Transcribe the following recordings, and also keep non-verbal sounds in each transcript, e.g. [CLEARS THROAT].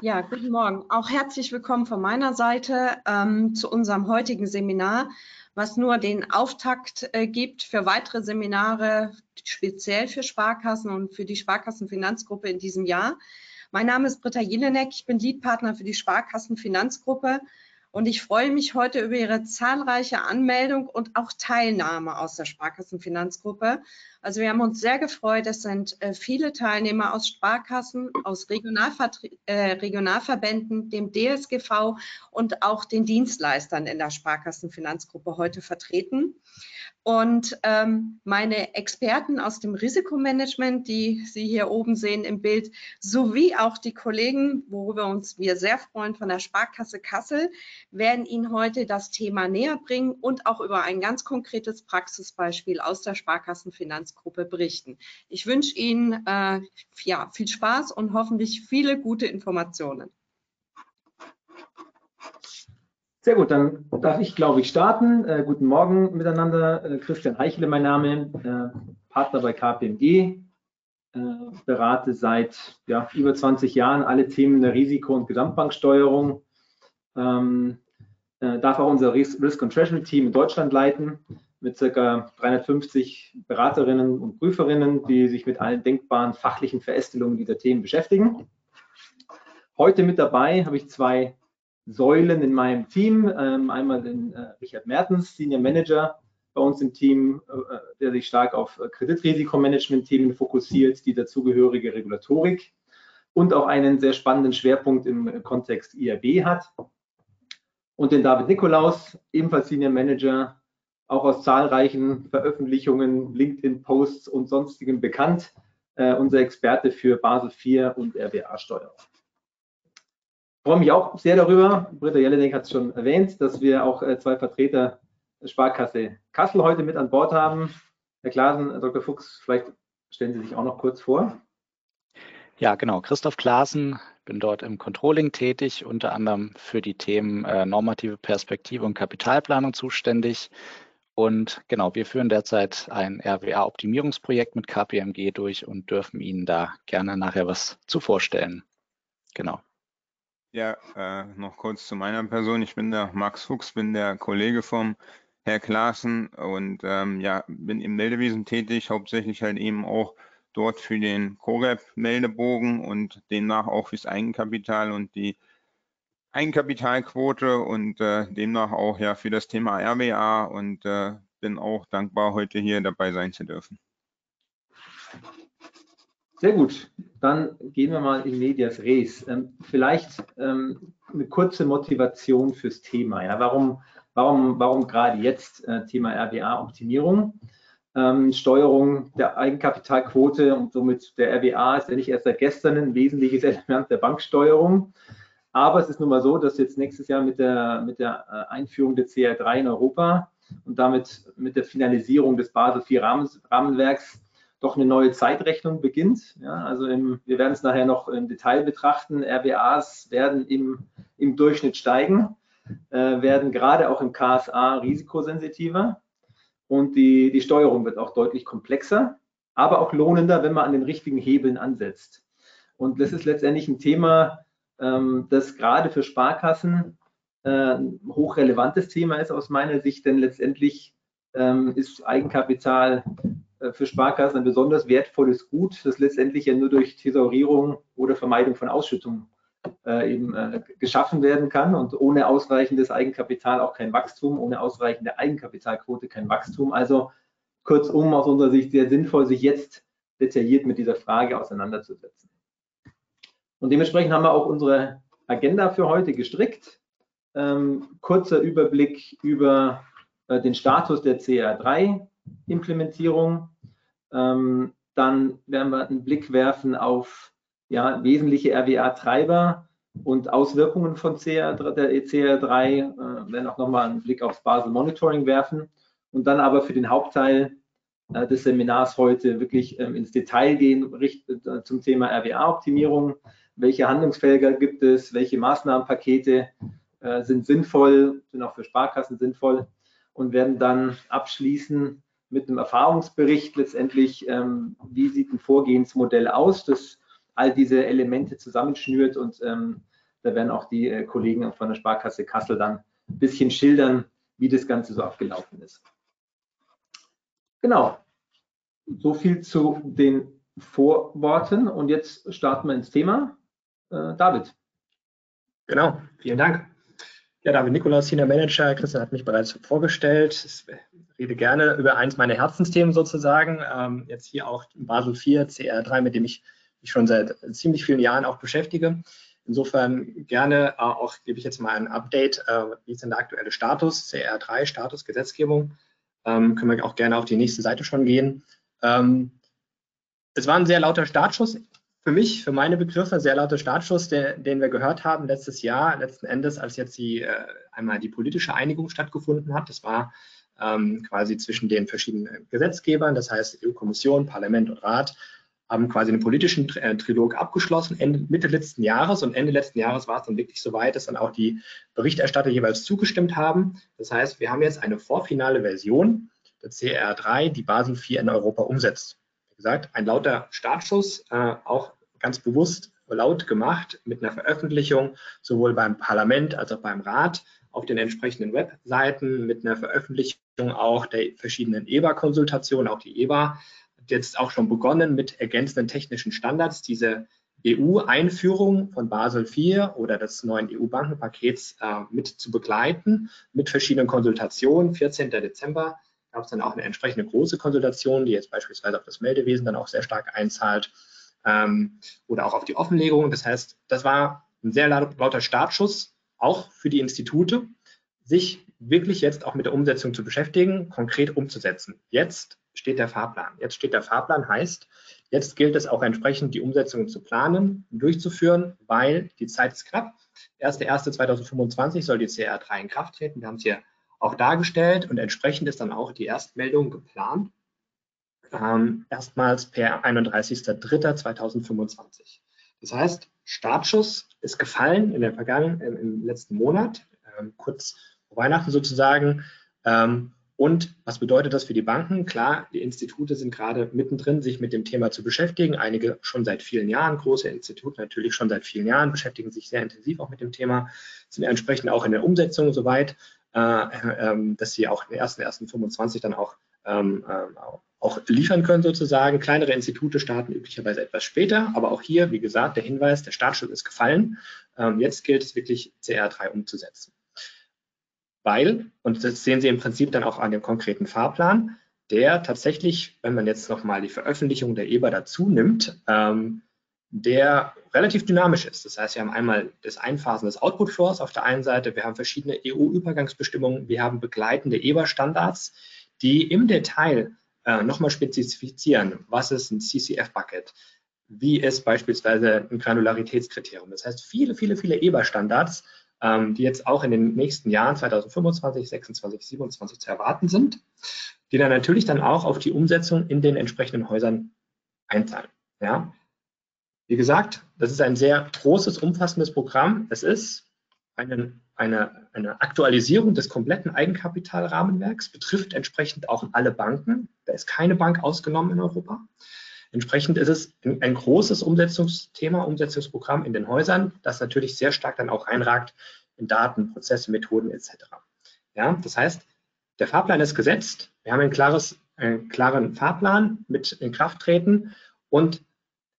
Ja, guten Morgen. Auch herzlich willkommen von meiner Seite ähm, zu unserem heutigen Seminar, was nur den Auftakt äh, gibt für weitere Seminare, speziell für Sparkassen und für die Sparkassenfinanzgruppe in diesem Jahr. Mein Name ist Britta Jelinek, ich bin Leadpartner für die Sparkassenfinanzgruppe und ich freue mich heute über Ihre zahlreiche Anmeldung und auch Teilnahme aus der Sparkassenfinanzgruppe. Also wir haben uns sehr gefreut. Es sind äh, viele Teilnehmer aus Sparkassen, aus Regionalver äh, Regionalverbänden, dem DSGV und auch den Dienstleistern in der Sparkassenfinanzgruppe heute vertreten. Und ähm, meine Experten aus dem Risikomanagement, die Sie hier oben sehen im Bild, sowie auch die Kollegen, worüber uns wir sehr freuen von der Sparkasse Kassel, werden Ihnen heute das Thema näher bringen und auch über ein ganz konkretes Praxisbeispiel aus der Sparkassenfinanzgruppe berichten. Ich wünsche Ihnen äh, ja, viel Spaß und hoffentlich viele gute Informationen. Sehr gut, dann darf ich, glaube ich, starten. Äh, guten Morgen miteinander. Äh, Christian Eichele, mein Name, äh, Partner bei KPMG, äh, berate seit ja, über 20 Jahren alle Themen der Risiko- und Gesamtbanksteuerung. Ähm, äh, darf auch unser Risk and Treasury Team in Deutschland leiten mit ca. 350 Beraterinnen und Prüferinnen, die sich mit allen denkbaren fachlichen Verästelungen dieser Themen beschäftigen. Heute mit dabei habe ich zwei Säulen in meinem Team. Ähm, einmal den äh, Richard Mertens, Senior Manager bei uns im Team, äh, der sich stark auf äh, Kreditrisikomanagement-Themen fokussiert, die dazugehörige Regulatorik und auch einen sehr spannenden Schwerpunkt im Kontext IRB hat. Und den David Nikolaus, ebenfalls Senior Manager, auch aus zahlreichen Veröffentlichungen, LinkedIn-Posts und sonstigem bekannt, äh, unser Experte für Basel IV und RWA-Steuerung freue mich auch sehr darüber, Britta Jelinek hat es schon erwähnt, dass wir auch äh, zwei Vertreter der Sparkasse Kassel heute mit an Bord haben. Herr Klasen, Dr. Fuchs, vielleicht stellen Sie sich auch noch kurz vor. Ja, genau. Christoph Klaasen, bin dort im Controlling tätig, unter anderem für die Themen äh, normative Perspektive und Kapitalplanung zuständig. Und genau, wir führen derzeit ein RWA-Optimierungsprojekt mit KPMG durch und dürfen Ihnen da gerne nachher was zu vorstellen. Genau. Ja, äh, noch kurz zu meiner Person. Ich bin der Max Fuchs, bin der Kollege vom Herr Klaassen und ähm, ja, bin im Meldewesen tätig, hauptsächlich halt eben auch dort für den CoRep-Meldebogen und demnach auch fürs Eigenkapital und die Eigenkapitalquote und äh, demnach auch ja für das Thema RWA und äh, bin auch dankbar, heute hier dabei sein zu dürfen. Sehr gut, dann gehen wir mal in Medias Res. Ähm, vielleicht ähm, eine kurze Motivation fürs Thema. Ja? Warum, warum, warum gerade jetzt äh, Thema RWA-Optimierung? Ähm, Steuerung der Eigenkapitalquote und somit der RWA ist ja nicht erst seit gestern ein wesentliches [LAUGHS] Element der Banksteuerung. Aber es ist nun mal so, dass jetzt nächstes Jahr mit der, mit der äh, Einführung der CR3 in Europa und damit mit der Finalisierung des Basel IV Rahmenwerks doch eine neue Zeitrechnung beginnt. Ja, also im, wir werden es nachher noch im Detail betrachten. RWAs werden im, im Durchschnitt steigen, äh, werden gerade auch im KSA risikosensitiver und die, die Steuerung wird auch deutlich komplexer, aber auch lohnender, wenn man an den richtigen Hebeln ansetzt. Und das ist letztendlich ein Thema, ähm, das gerade für Sparkassen äh, ein hochrelevantes Thema ist aus meiner Sicht, denn letztendlich ähm, ist Eigenkapital für Sparkassen ein besonders wertvolles Gut, das letztendlich ja nur durch Thesaurierung oder Vermeidung von Ausschüttungen äh, eben äh, geschaffen werden kann und ohne ausreichendes Eigenkapital auch kein Wachstum, ohne ausreichende Eigenkapitalquote kein Wachstum. Also kurzum aus unserer Sicht sehr sinnvoll, sich jetzt detailliert mit dieser Frage auseinanderzusetzen. Und dementsprechend haben wir auch unsere Agenda für heute gestrickt. Ähm, kurzer Überblick über äh, den Status der CR3 Implementierung. Ähm, dann werden wir einen Blick werfen auf ja, wesentliche RWA-Treiber und Auswirkungen von CR, der ECR3, äh, werden auch nochmal einen Blick aufs Basel Monitoring werfen und dann aber für den Hauptteil äh, des Seminars heute wirklich ähm, ins Detail gehen richt, äh, zum Thema RWA-Optimierung. Welche Handlungsfelder gibt es? Welche Maßnahmenpakete äh, sind sinnvoll, sind auch für Sparkassen sinnvoll und werden dann abschließen mit einem Erfahrungsbericht letztendlich, ähm, wie sieht ein Vorgehensmodell aus, das all diese Elemente zusammenschnürt und ähm, da werden auch die äh, Kollegen von der Sparkasse Kassel dann ein bisschen schildern, wie das Ganze so abgelaufen ist. Genau, so viel zu den Vorworten und jetzt starten wir ins Thema. Äh, David. Genau, vielen Dank. Ja, David Nikolaus, Senior Manager. Christian hat mich bereits vorgestellt. Ich rede gerne über eins meiner Herzensthemen sozusagen. Ähm, jetzt hier auch Basel IV, CR3, mit dem ich mich schon seit ziemlich vielen Jahren auch beschäftige. Insofern gerne äh, auch gebe ich jetzt mal ein Update, äh, wie ist denn der aktuelle Status, CR3, Status Gesetzgebung. Ähm, können wir auch gerne auf die nächste Seite schon gehen. Ähm, es war ein sehr lauter Startschuss für mich, für meine Begriffe, sehr lauter Startschuss, den, den wir gehört haben letztes Jahr, letzten Endes, als jetzt die, äh, einmal die politische Einigung stattgefunden hat. Das war ähm, quasi zwischen den verschiedenen Gesetzgebern, das heißt EU-Kommission, Parlament und Rat, haben quasi einen politischen äh, Trilog abgeschlossen, Ende, Mitte letzten Jahres. Und Ende letzten Jahres war es dann wirklich so weit, dass dann auch die Berichterstatter jeweils zugestimmt haben. Das heißt, wir haben jetzt eine vorfinale Version der CR3, die Basel 4 in Europa umsetzt. Wie gesagt, ein lauter Startschuss, äh, auch ganz bewusst laut gemacht mit einer Veröffentlichung sowohl beim Parlament als auch beim Rat auf den entsprechenden Webseiten, mit einer Veröffentlichung auch der verschiedenen EBA-Konsultationen, auch die EBA hat jetzt auch schon begonnen mit ergänzenden technischen Standards, diese EU-Einführung von Basel IV oder des neuen EU-Bankenpakets äh, mit zu begleiten, mit verschiedenen Konsultationen. 14. Dezember gab es dann auch eine entsprechende große Konsultation, die jetzt beispielsweise auf das Meldewesen dann auch sehr stark einzahlt ähm, oder auch auf die Offenlegung. Das heißt, das war ein sehr lauter Startschuss, auch für die Institute, sich wirklich jetzt auch mit der Umsetzung zu beschäftigen, konkret umzusetzen. Jetzt steht der Fahrplan. Jetzt steht der Fahrplan, heißt, jetzt gilt es auch entsprechend, die Umsetzung zu planen, durchzuführen, weil die Zeit ist knapp. 1.1.2025 soll die CR3 in Kraft treten. Wir haben es hier auch dargestellt und entsprechend ist dann auch die Erstmeldung geplant ähm, erstmals per 31.03.2025. Das heißt, Startschuss ist gefallen in der vergangenen, im, letzten Monat, ähm, kurz Weihnachten sozusagen. Ähm, und was bedeutet das für die Banken? Klar, die Institute sind gerade mittendrin, sich mit dem Thema zu beschäftigen. Einige schon seit vielen Jahren, große Institute natürlich schon seit vielen Jahren, beschäftigen sich sehr intensiv auch mit dem Thema, sind entsprechend auch in der Umsetzung soweit, äh, äh, dass sie auch in den ersten, ersten 25 dann auch ähm, äh, auch liefern können sozusagen. Kleinere Institute starten üblicherweise etwas später, aber auch hier, wie gesagt, der Hinweis, der Startschuss ist gefallen. Ähm, jetzt gilt es wirklich, CR3 umzusetzen. Weil, und das sehen Sie im Prinzip dann auch an dem konkreten Fahrplan, der tatsächlich, wenn man jetzt nochmal die Veröffentlichung der EBA dazu nimmt, ähm, der relativ dynamisch ist. Das heißt, wir haben einmal das Einphasen des Output Floors auf der einen Seite, wir haben verschiedene EU-Übergangsbestimmungen, wir haben begleitende EBA-Standards, die im Detail äh, nochmal spezifizieren, was ist ein CCF-Bucket, wie ist beispielsweise ein Granularitätskriterium. Das heißt, viele, viele, viele EBA-Standards, die jetzt auch in den nächsten Jahren 2025, 26, 27 zu erwarten sind, die dann natürlich dann auch auf die Umsetzung in den entsprechenden Häusern einzahlen. Ja? Wie gesagt, das ist ein sehr großes, umfassendes Programm. Es ist einen eine, eine Aktualisierung des kompletten Eigenkapitalrahmenwerks, betrifft entsprechend auch alle Banken. Da ist keine Bank ausgenommen in Europa. Entsprechend ist es ein, großes Umsetzungsthema, Umsetzungsprogramm in den Häusern, das natürlich sehr stark dann auch einragt in Daten, Prozesse, Methoden etc. Ja, das heißt, der Fahrplan ist gesetzt. Wir haben ein klares, einen klaren Fahrplan mit Inkrafttreten und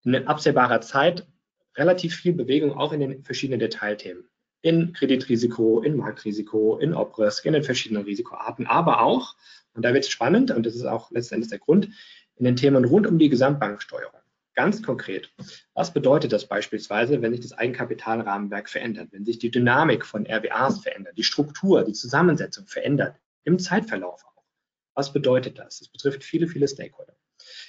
in absehbarer Zeit relativ viel Bewegung auch in den verschiedenen Detailthemen in Kreditrisiko, in Marktrisiko, in Obrisk, in den verschiedenen Risikoarten, aber auch, und da wird es spannend, und das ist auch letztendlich der Grund, in den Themen rund um die Gesamtbanksteuerung. Ganz konkret, was bedeutet das beispielsweise, wenn sich das Eigenkapitalrahmenwerk verändert, wenn sich die Dynamik von RWAs verändert, die Struktur, die Zusammensetzung verändert, im Zeitverlauf auch? Was bedeutet das? Das betrifft viele, viele Stakeholder.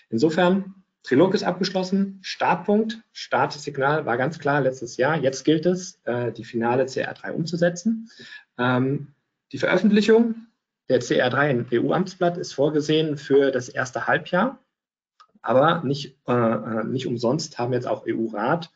Insofern Trilog ist abgeschlossen. Startpunkt, Startsignal war ganz klar letztes Jahr. Jetzt gilt es, äh, die finale CR3 umzusetzen. Ähm, die Veröffentlichung der CR3 im EU-Amtsblatt ist vorgesehen für das erste Halbjahr. Aber nicht, äh, äh nicht umsonst haben jetzt auch EU-Rat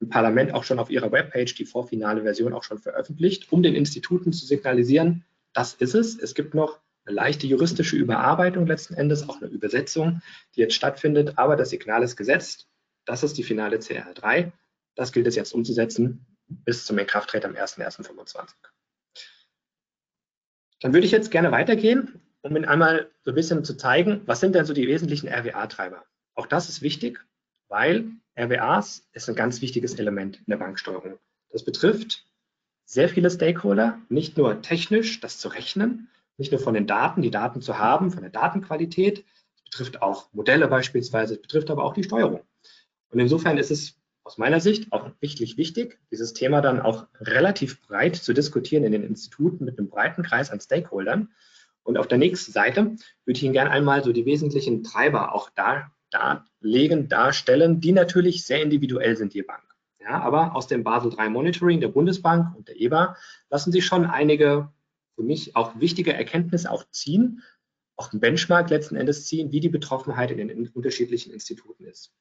und Parlament auch schon auf ihrer Webpage die vorfinale Version auch schon veröffentlicht, um den Instituten zu signalisieren, das ist es. Es gibt noch eine leichte juristische Überarbeitung letzten Endes, auch eine Übersetzung, die jetzt stattfindet, aber das Signal ist gesetzt. das ist die finale CR3. Das gilt es jetzt umzusetzen bis zum Inkrafttreten am 01.01.25. Dann würde ich jetzt gerne weitergehen, um Ihnen einmal so ein bisschen zu zeigen, was sind denn so die wesentlichen RWA-Treiber. Auch das ist wichtig, weil RWAs ist ein ganz wichtiges Element in der Banksteuerung. Das betrifft sehr viele Stakeholder, nicht nur technisch das zu rechnen, nicht nur von den Daten, die Daten zu haben, von der Datenqualität, es betrifft auch Modelle beispielsweise, es betrifft aber auch die Steuerung. Und insofern ist es aus meiner Sicht auch richtig wichtig, dieses Thema dann auch relativ breit zu diskutieren in den Instituten mit einem breiten Kreis an Stakeholdern. Und auf der nächsten Seite würde ich Ihnen gerne einmal so die wesentlichen Treiber auch da, darlegen, darstellen, die natürlich sehr individuell sind, die Bank. Ja, aber aus dem Basel III Monitoring der Bundesbank und der EBA lassen sich schon einige für mich auch wichtige Erkenntnisse auch ziehen, auch ein Benchmark letzten Endes ziehen, wie die Betroffenheit in den unterschiedlichen Instituten ist.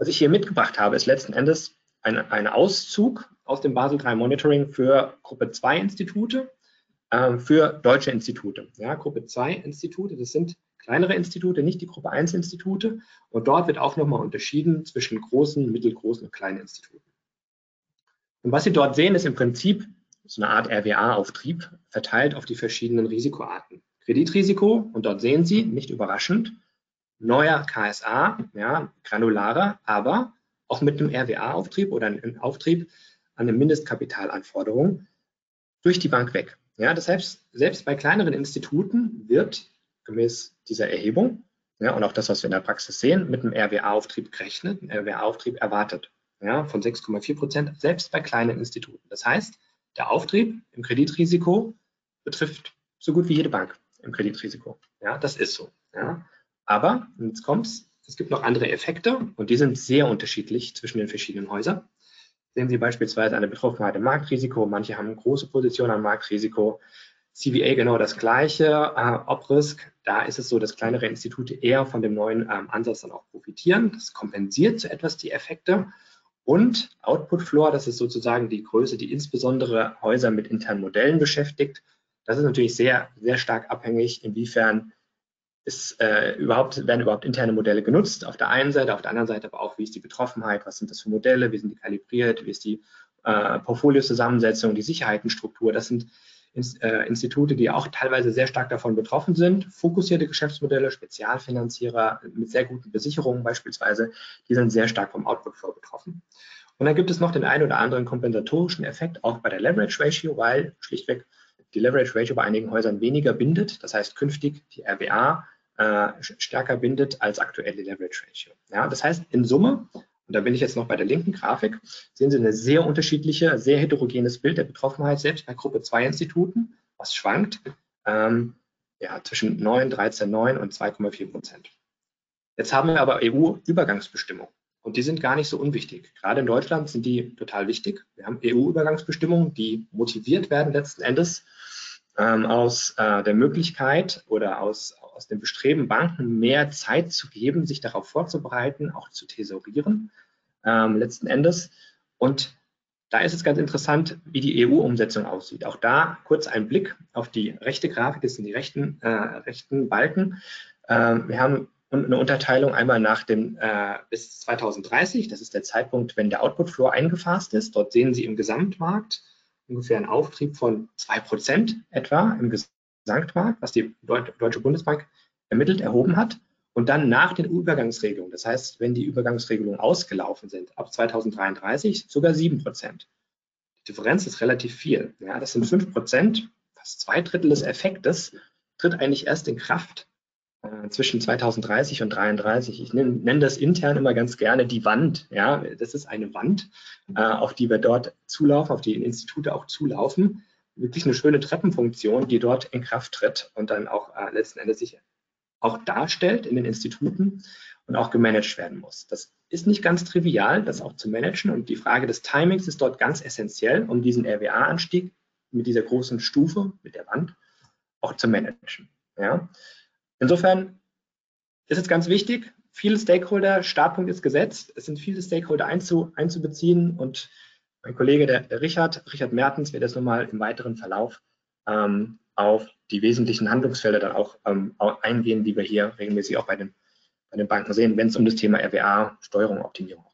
Was ich hier mitgebracht habe, ist letzten Endes ein, ein Auszug aus dem Basel III Monitoring für Gruppe 2 Institute, äh, für deutsche Institute. Ja, Gruppe 2 Institute, das sind kleinere Institute, nicht die Gruppe 1 Institute. Und dort wird auch nochmal unterschieden zwischen großen, mittelgroßen und kleinen Instituten. Und was Sie dort sehen, ist im Prinzip so eine Art RWA-Auftrieb verteilt auf die verschiedenen Risikoarten. Kreditrisiko, und dort sehen Sie, nicht überraschend, neuer KSA, ja, granularer, aber auch mit einem RWA-Auftrieb oder einem Auftrieb an eine Mindestkapitalanforderung durch die Bank weg. Ja, das heißt, selbst bei kleineren Instituten wird gemäß dieser Erhebung, ja, und auch das, was wir in der Praxis sehen, mit einem RWA-Auftrieb gerechnet, ein RWA-Auftrieb erwartet, ja, von 6,4 Prozent, selbst bei kleinen Instituten. Das heißt, der Auftrieb im Kreditrisiko betrifft so gut wie jede Bank im Kreditrisiko. Ja, das ist so. Ja. Aber, jetzt kommt's, es gibt noch andere Effekte und die sind sehr unterschiedlich zwischen den verschiedenen Häusern. Sehen Sie beispielsweise eine Betroffenheit im Marktrisiko, manche haben große Positionen am Marktrisiko, CVA genau das gleiche. Äh, Obrisk, da ist es so, dass kleinere Institute eher von dem neuen ähm, Ansatz dann auch profitieren. Das kompensiert so etwas die Effekte. Und Output Floor, das ist sozusagen die Größe, die insbesondere Häuser mit internen Modellen beschäftigt. Das ist natürlich sehr, sehr stark abhängig, inwiefern ist, äh, überhaupt, werden überhaupt interne Modelle genutzt. Auf der einen Seite, auf der anderen Seite aber auch, wie ist die Betroffenheit, was sind das für Modelle, wie sind die kalibriert, wie ist die äh, Portfoliozusammensetzung, die Sicherheitenstruktur. Das sind äh, Institute, die auch teilweise sehr stark davon betroffen sind. Fokussierte Geschäftsmodelle, Spezialfinanzierer mit sehr guten Besicherungen beispielsweise, die sind sehr stark vom Output Flow betroffen. Und dann gibt es noch den einen oder anderen kompensatorischen Effekt, auch bei der Leverage Ratio, weil schlichtweg die Leverage Ratio bei einigen Häusern weniger bindet. Das heißt, künftig die RBA äh, stärker bindet als aktuell die Leverage Ratio. Ja, das heißt, in Summe und da bin ich jetzt noch bei der linken Grafik, sehen Sie eine sehr unterschiedliche, sehr heterogenes Bild der Betroffenheit, selbst bei Gruppe 2 Instituten, was schwankt ähm, ja, zwischen 9, 13, 9 und 2,4 Prozent. Jetzt haben wir aber EU-Übergangsbestimmungen und die sind gar nicht so unwichtig. Gerade in Deutschland sind die total wichtig. Wir haben EU-Übergangsbestimmungen, die motiviert werden letzten Endes ähm, aus äh, der Möglichkeit oder aus, aus dem Bestreben, Banken mehr Zeit zu geben, sich darauf vorzubereiten, auch zu thesaurieren, ähm, letzten Endes. Und da ist es ganz interessant, wie die EU-Umsetzung aussieht. Auch da kurz ein Blick auf die rechte Grafik, das sind die rechten, äh, rechten Balken. Ähm, wir haben eine Unterteilung einmal nach dem äh, bis 2030, das ist der Zeitpunkt, wenn der Output Floor eingefasst ist. Dort sehen Sie im Gesamtmarkt ungefähr einen Auftrieb von 2% etwa im Gesamtmarkt, was die Deutsche Bundesbank ermittelt, erhoben hat. Und dann nach den Übergangsregelungen, das heißt, wenn die Übergangsregelungen ausgelaufen sind, ab 2033 sogar 7 Prozent. Die Differenz ist relativ viel. Ja, das sind 5 Prozent, fast zwei Drittel des Effektes tritt eigentlich erst in Kraft äh, zwischen 2030 und 33. Ich nenne, das intern immer ganz gerne die Wand. Ja, das ist eine Wand, äh, auf die wir dort zulaufen, auf die Institute auch zulaufen. Wirklich eine schöne Treppenfunktion, die dort in Kraft tritt und dann auch äh, letzten Endes sich auch darstellt in den Instituten und auch gemanagt werden muss. Das ist nicht ganz trivial, das auch zu managen und die Frage des Timings ist dort ganz essentiell, um diesen RWA-Anstieg mit dieser großen Stufe, mit der Wand, auch zu managen. Ja. Insofern ist es ganz wichtig, viele Stakeholder, Startpunkt ist gesetzt, es sind viele Stakeholder einzu, einzubeziehen und mein Kollege, der, Richard, Richard Mertens, wird jetzt nochmal im weiteren Verlauf ähm, auf die wesentlichen Handlungsfelder dann auch ähm, eingehen, die wir hier regelmäßig auch bei den, bei den Banken sehen, wenn es um das Thema RWA, Steuerung, Optimierung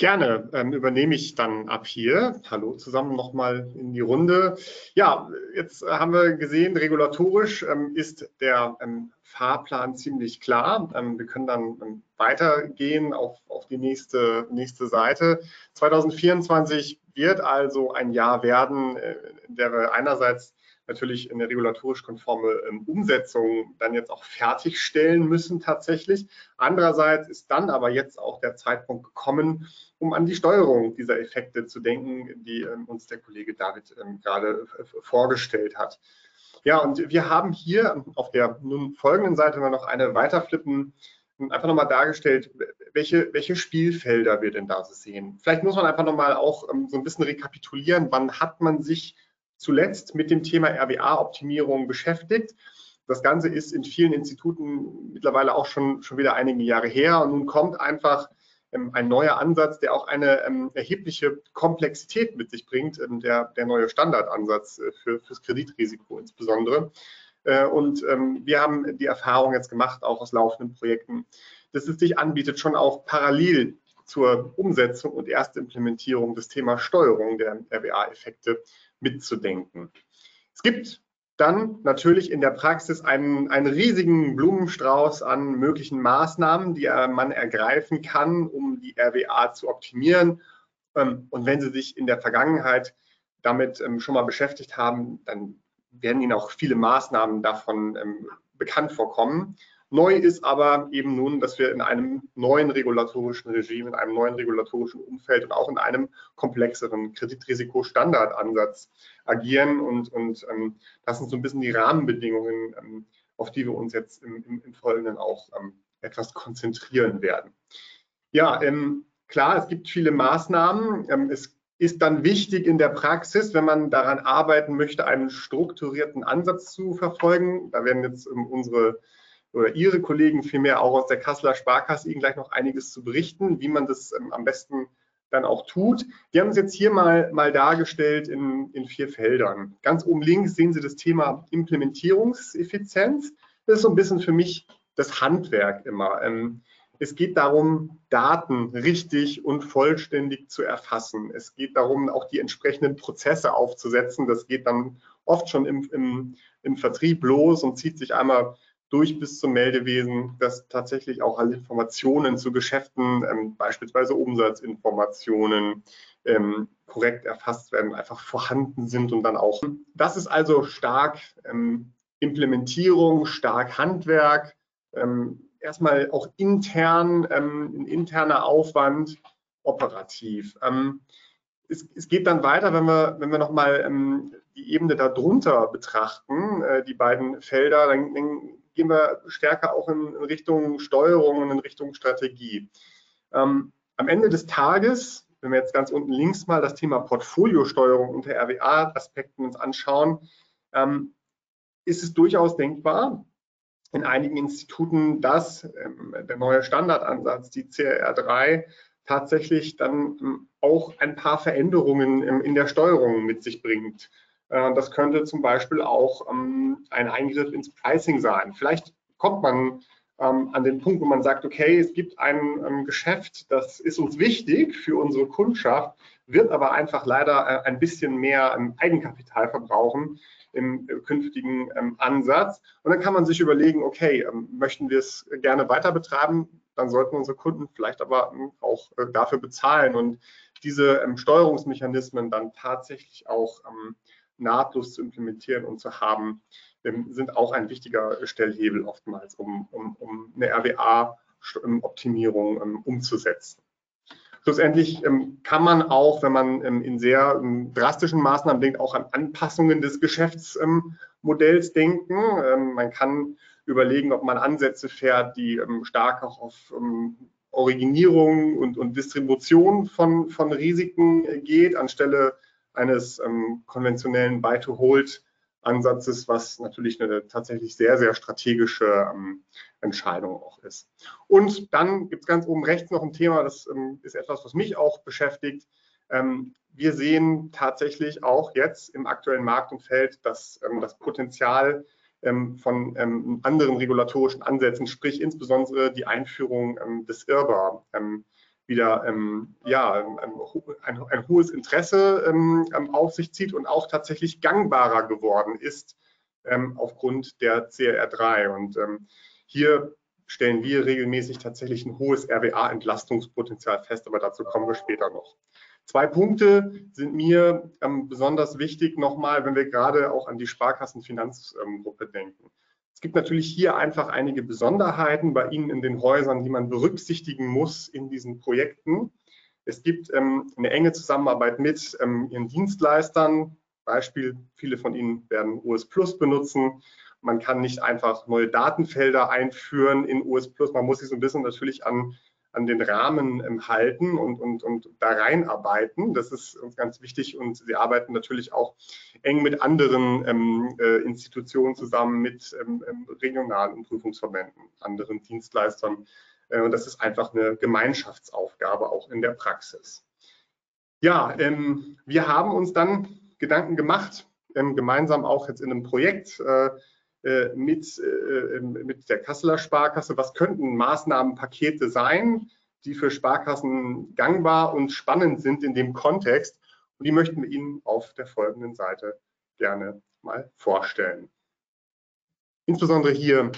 Gerne ähm, übernehme ich dann ab hier. Hallo zusammen nochmal in die Runde. Ja, jetzt haben wir gesehen, regulatorisch ähm, ist der ähm, Fahrplan ziemlich klar. Ähm, wir können dann ähm, weitergehen auf, auf die nächste, nächste Seite. 2024 wird also ein Jahr werden, äh, in der wir einerseits natürlich eine regulatorisch konforme ähm, Umsetzung dann jetzt auch fertigstellen müssen tatsächlich. Andererseits ist dann aber jetzt auch der Zeitpunkt gekommen, um an die Steuerung dieser Effekte zu denken, die ähm, uns der Kollege David ähm, gerade äh, vorgestellt hat. Ja, und wir haben hier auf der nun folgenden Seite mal noch eine weiterflippen, einfach nochmal dargestellt, welche, welche Spielfelder wir denn da sehen. Vielleicht muss man einfach nochmal auch so ein bisschen rekapitulieren, wann hat man sich zuletzt mit dem Thema RWA-Optimierung beschäftigt. Das Ganze ist in vielen Instituten mittlerweile auch schon, schon wieder einige Jahre her und nun kommt einfach ähm, ein neuer Ansatz, der auch eine ähm, erhebliche Komplexität mit sich bringt, ähm, der, der neue Standardansatz äh, für, fürs Kreditrisiko insbesondere. Äh, und ähm, wir haben die Erfahrung jetzt gemacht, auch aus laufenden Projekten, dass es sich anbietet, schon auch parallel zur Umsetzung und Erstimplementierung des Themas Steuerung der RWA-Effekte mitzudenken. Es gibt dann natürlich in der Praxis einen, einen riesigen Blumenstrauß an möglichen Maßnahmen, die man ergreifen kann, um die RWA zu optimieren. Ähm, und wenn Sie sich in der Vergangenheit damit ähm, schon mal beschäftigt haben, dann werden Ihnen auch viele Maßnahmen davon ähm, bekannt vorkommen. Neu ist aber eben nun, dass wir in einem neuen regulatorischen Regime, in einem neuen regulatorischen Umfeld und auch in einem komplexeren Kreditrisikostandardansatz agieren. Und, und ähm, das sind so ein bisschen die Rahmenbedingungen, ähm, auf die wir uns jetzt im, im, im Folgenden auch ähm, etwas konzentrieren werden. Ja, ähm, klar, es gibt viele Maßnahmen. Ähm, es ist dann wichtig in der Praxis, wenn man daran arbeiten möchte, einen strukturierten Ansatz zu verfolgen. Da werden jetzt ähm, unsere oder Ihre Kollegen vielmehr auch aus der Kasseler Sparkasse Ihnen gleich noch einiges zu berichten, wie man das ähm, am besten dann auch tut. Wir haben es jetzt hier mal, mal dargestellt in, in vier Feldern. Ganz oben links sehen Sie das Thema Implementierungseffizienz. Das ist so ein bisschen für mich das Handwerk immer. Ähm, es geht darum, Daten richtig und vollständig zu erfassen. Es geht darum, auch die entsprechenden Prozesse aufzusetzen. Das geht dann oft schon im, im, im Vertrieb los und zieht sich einmal durch bis zum Meldewesen, dass tatsächlich auch alle Informationen zu Geschäften, ähm, beispielsweise Umsatzinformationen, ähm, korrekt erfasst werden, einfach vorhanden sind und dann auch. Das ist also stark ähm, Implementierung, stark Handwerk, ähm, erstmal auch intern, ähm, ein interner Aufwand, operativ. Ähm, es, es, geht dann weiter, wenn wir, wenn wir nochmal ähm, die Ebene darunter betrachten, äh, die beiden Felder, dann, dann gehen wir stärker auch in, in Richtung Steuerung und in Richtung Strategie. Ähm, am Ende des Tages, wenn wir jetzt ganz unten links mal das Thema Portfoliosteuerung unter RWA-Aspekten uns anschauen, ähm, ist es durchaus denkbar, in einigen Instituten, dass ähm, der neue Standardansatz, die CRR3, tatsächlich dann ähm, auch ein paar Veränderungen in der Steuerung mit sich bringt. Äh, das könnte zum Beispiel auch ähm, ein Eingriff ins Pricing sein. Vielleicht kommt man ähm, an den Punkt, wo man sagt, okay, es gibt ein ähm, Geschäft, das ist uns wichtig für unsere Kundschaft, wird aber einfach leider äh, ein bisschen mehr Eigenkapital verbrauchen im äh, künftigen Ansatz. Und dann kann man sich überlegen, okay, möchten wir es gerne weiter betreiben, dann sollten unsere Kunden vielleicht aber auch dafür bezahlen und diese Steuerungsmechanismen dann tatsächlich auch nahtlos zu implementieren und zu haben, ähm, sind auch ein wichtiger Stellhebel oftmals, um, um, um eine RWA-Optimierung ähm, umzusetzen. Schlussendlich ähm, kann man auch, wenn man in sehr drastischen Maßnahmen denkt, auch an Anpassungen des Geschäftsmodells denken. man kann überlegen, ob man Ansätze fährt, die stark auch auf Originierung und, und Distribution von, von Risiken geht, anstelle eines ähm, konventionellen Buy-to-Hold-Ansatzes, was natürlich eine tatsächlich sehr, sehr strategische ähm, Entscheidung auch ist. Und dann gibt es ganz oben rechts noch ein Thema, das ähm, ist etwas, was mich auch beschäftigt. Ähm, wir sehen tatsächlich auch jetzt im aktuellen Marktumfeld, dass ähm, das Potenzial ähm, von anderen regulatorischen Ansätzen, sprich insbesondere die Einführung des IRBA wieder ähm, ja, ein, ein, hohes Interesse auf sich zieht und auch tatsächlich gangbarer geworden ist aufgrund der CRR3. Und hier stellen wir regelmäßig tatsächlich ein hohes RWA-Entlastungspotenzial fest, aber dazu kommen wir später noch. Zwei Punkte sind mir ähm, besonders wichtig nochmal, wenn wir gerade auch an die Sparkassenfinanzgruppe ähm, denken. Es gibt natürlich hier einfach einige Besonderheiten bei Ihnen in den Häusern, die man berücksichtigen muss in diesen Projekten. Es gibt ähm, eine enge Zusammenarbeit mit ähm, Ihren Dienstleistern. Beispiel, viele von Ihnen werden US Plus benutzen. Man kann nicht einfach neue Datenfelder einführen in US Plus. Man muss sich so ein bisschen natürlich an an den Rahmen ähm, halten und, und, und da reinarbeiten. Das ist uns ganz wichtig und sie arbeiten natürlich auch eng mit anderen ähm, äh, Institutionen zusammen, mit ähm, ähm regionalen Prüfungsverbänden, anderen Dienstleistern. Äh, und das ist einfach eine Gemeinschaftsaufgabe auch in der Praxis. Ja, ähm, wir haben uns dann Gedanken gemacht, ähm, gemeinsam auch jetzt in einem Projekt, äh, mit, äh, ähm, mit der Kasseler Sparkasse. Was könnten Maßnahmenpakete sein, die für Sparkassen gangbar und spannend sind in dem Kontext? Und die möchten wir Ihnen auf der folgenden Seite gerne mal vorstellen. Insbesondere hier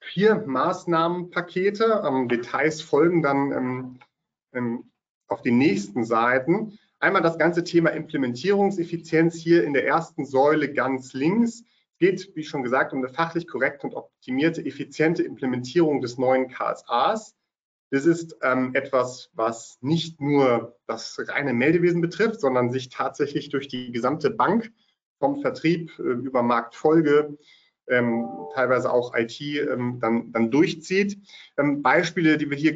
vier Maßnahmenpakete. Details folgen dann ähm, ähm, auf den nächsten Seiten. Einmal das ganze Thema Implementierungseffizienz hier in der ersten Säule ganz links geht, wie schon gesagt, um eine fachlich korrekte und optimierte, effiziente Implementierung des neuen KSAs. Das ist ähm, etwas, was nicht nur das reine Meldewesen betrifft, sondern sich tatsächlich durch die gesamte Bank vom Vertrieb äh, über Marktfolge, ähm, teilweise auch IT ähm, dann, dann durchzieht. Ähm, Beispiele, die wir hier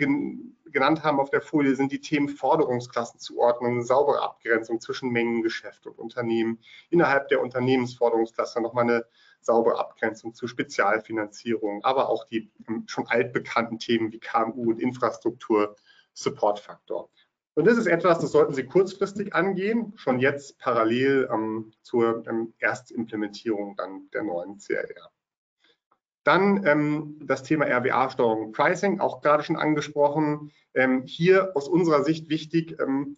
genannt haben auf der Folie, sind die Themen Forderungsklassenzuordnung, saubere Abgrenzung zwischen Mengengeschäft und Unternehmen, innerhalb der Unternehmensforderungsklasse nochmal eine saubere Abgrenzung zu Spezialfinanzierung, aber auch die ähm, schon altbekannten Themen wie KMU und Infrastruktur, Supportfaktor. Und das ist etwas, das sollten Sie kurzfristig angehen, schon jetzt parallel ähm, zur ähm, Erstimplementierung dann der neuen CRR. Dann ähm, das Thema RWA-Steuerung Pricing, auch gerade schon angesprochen. Ähm, hier aus unserer Sicht wichtig, ähm,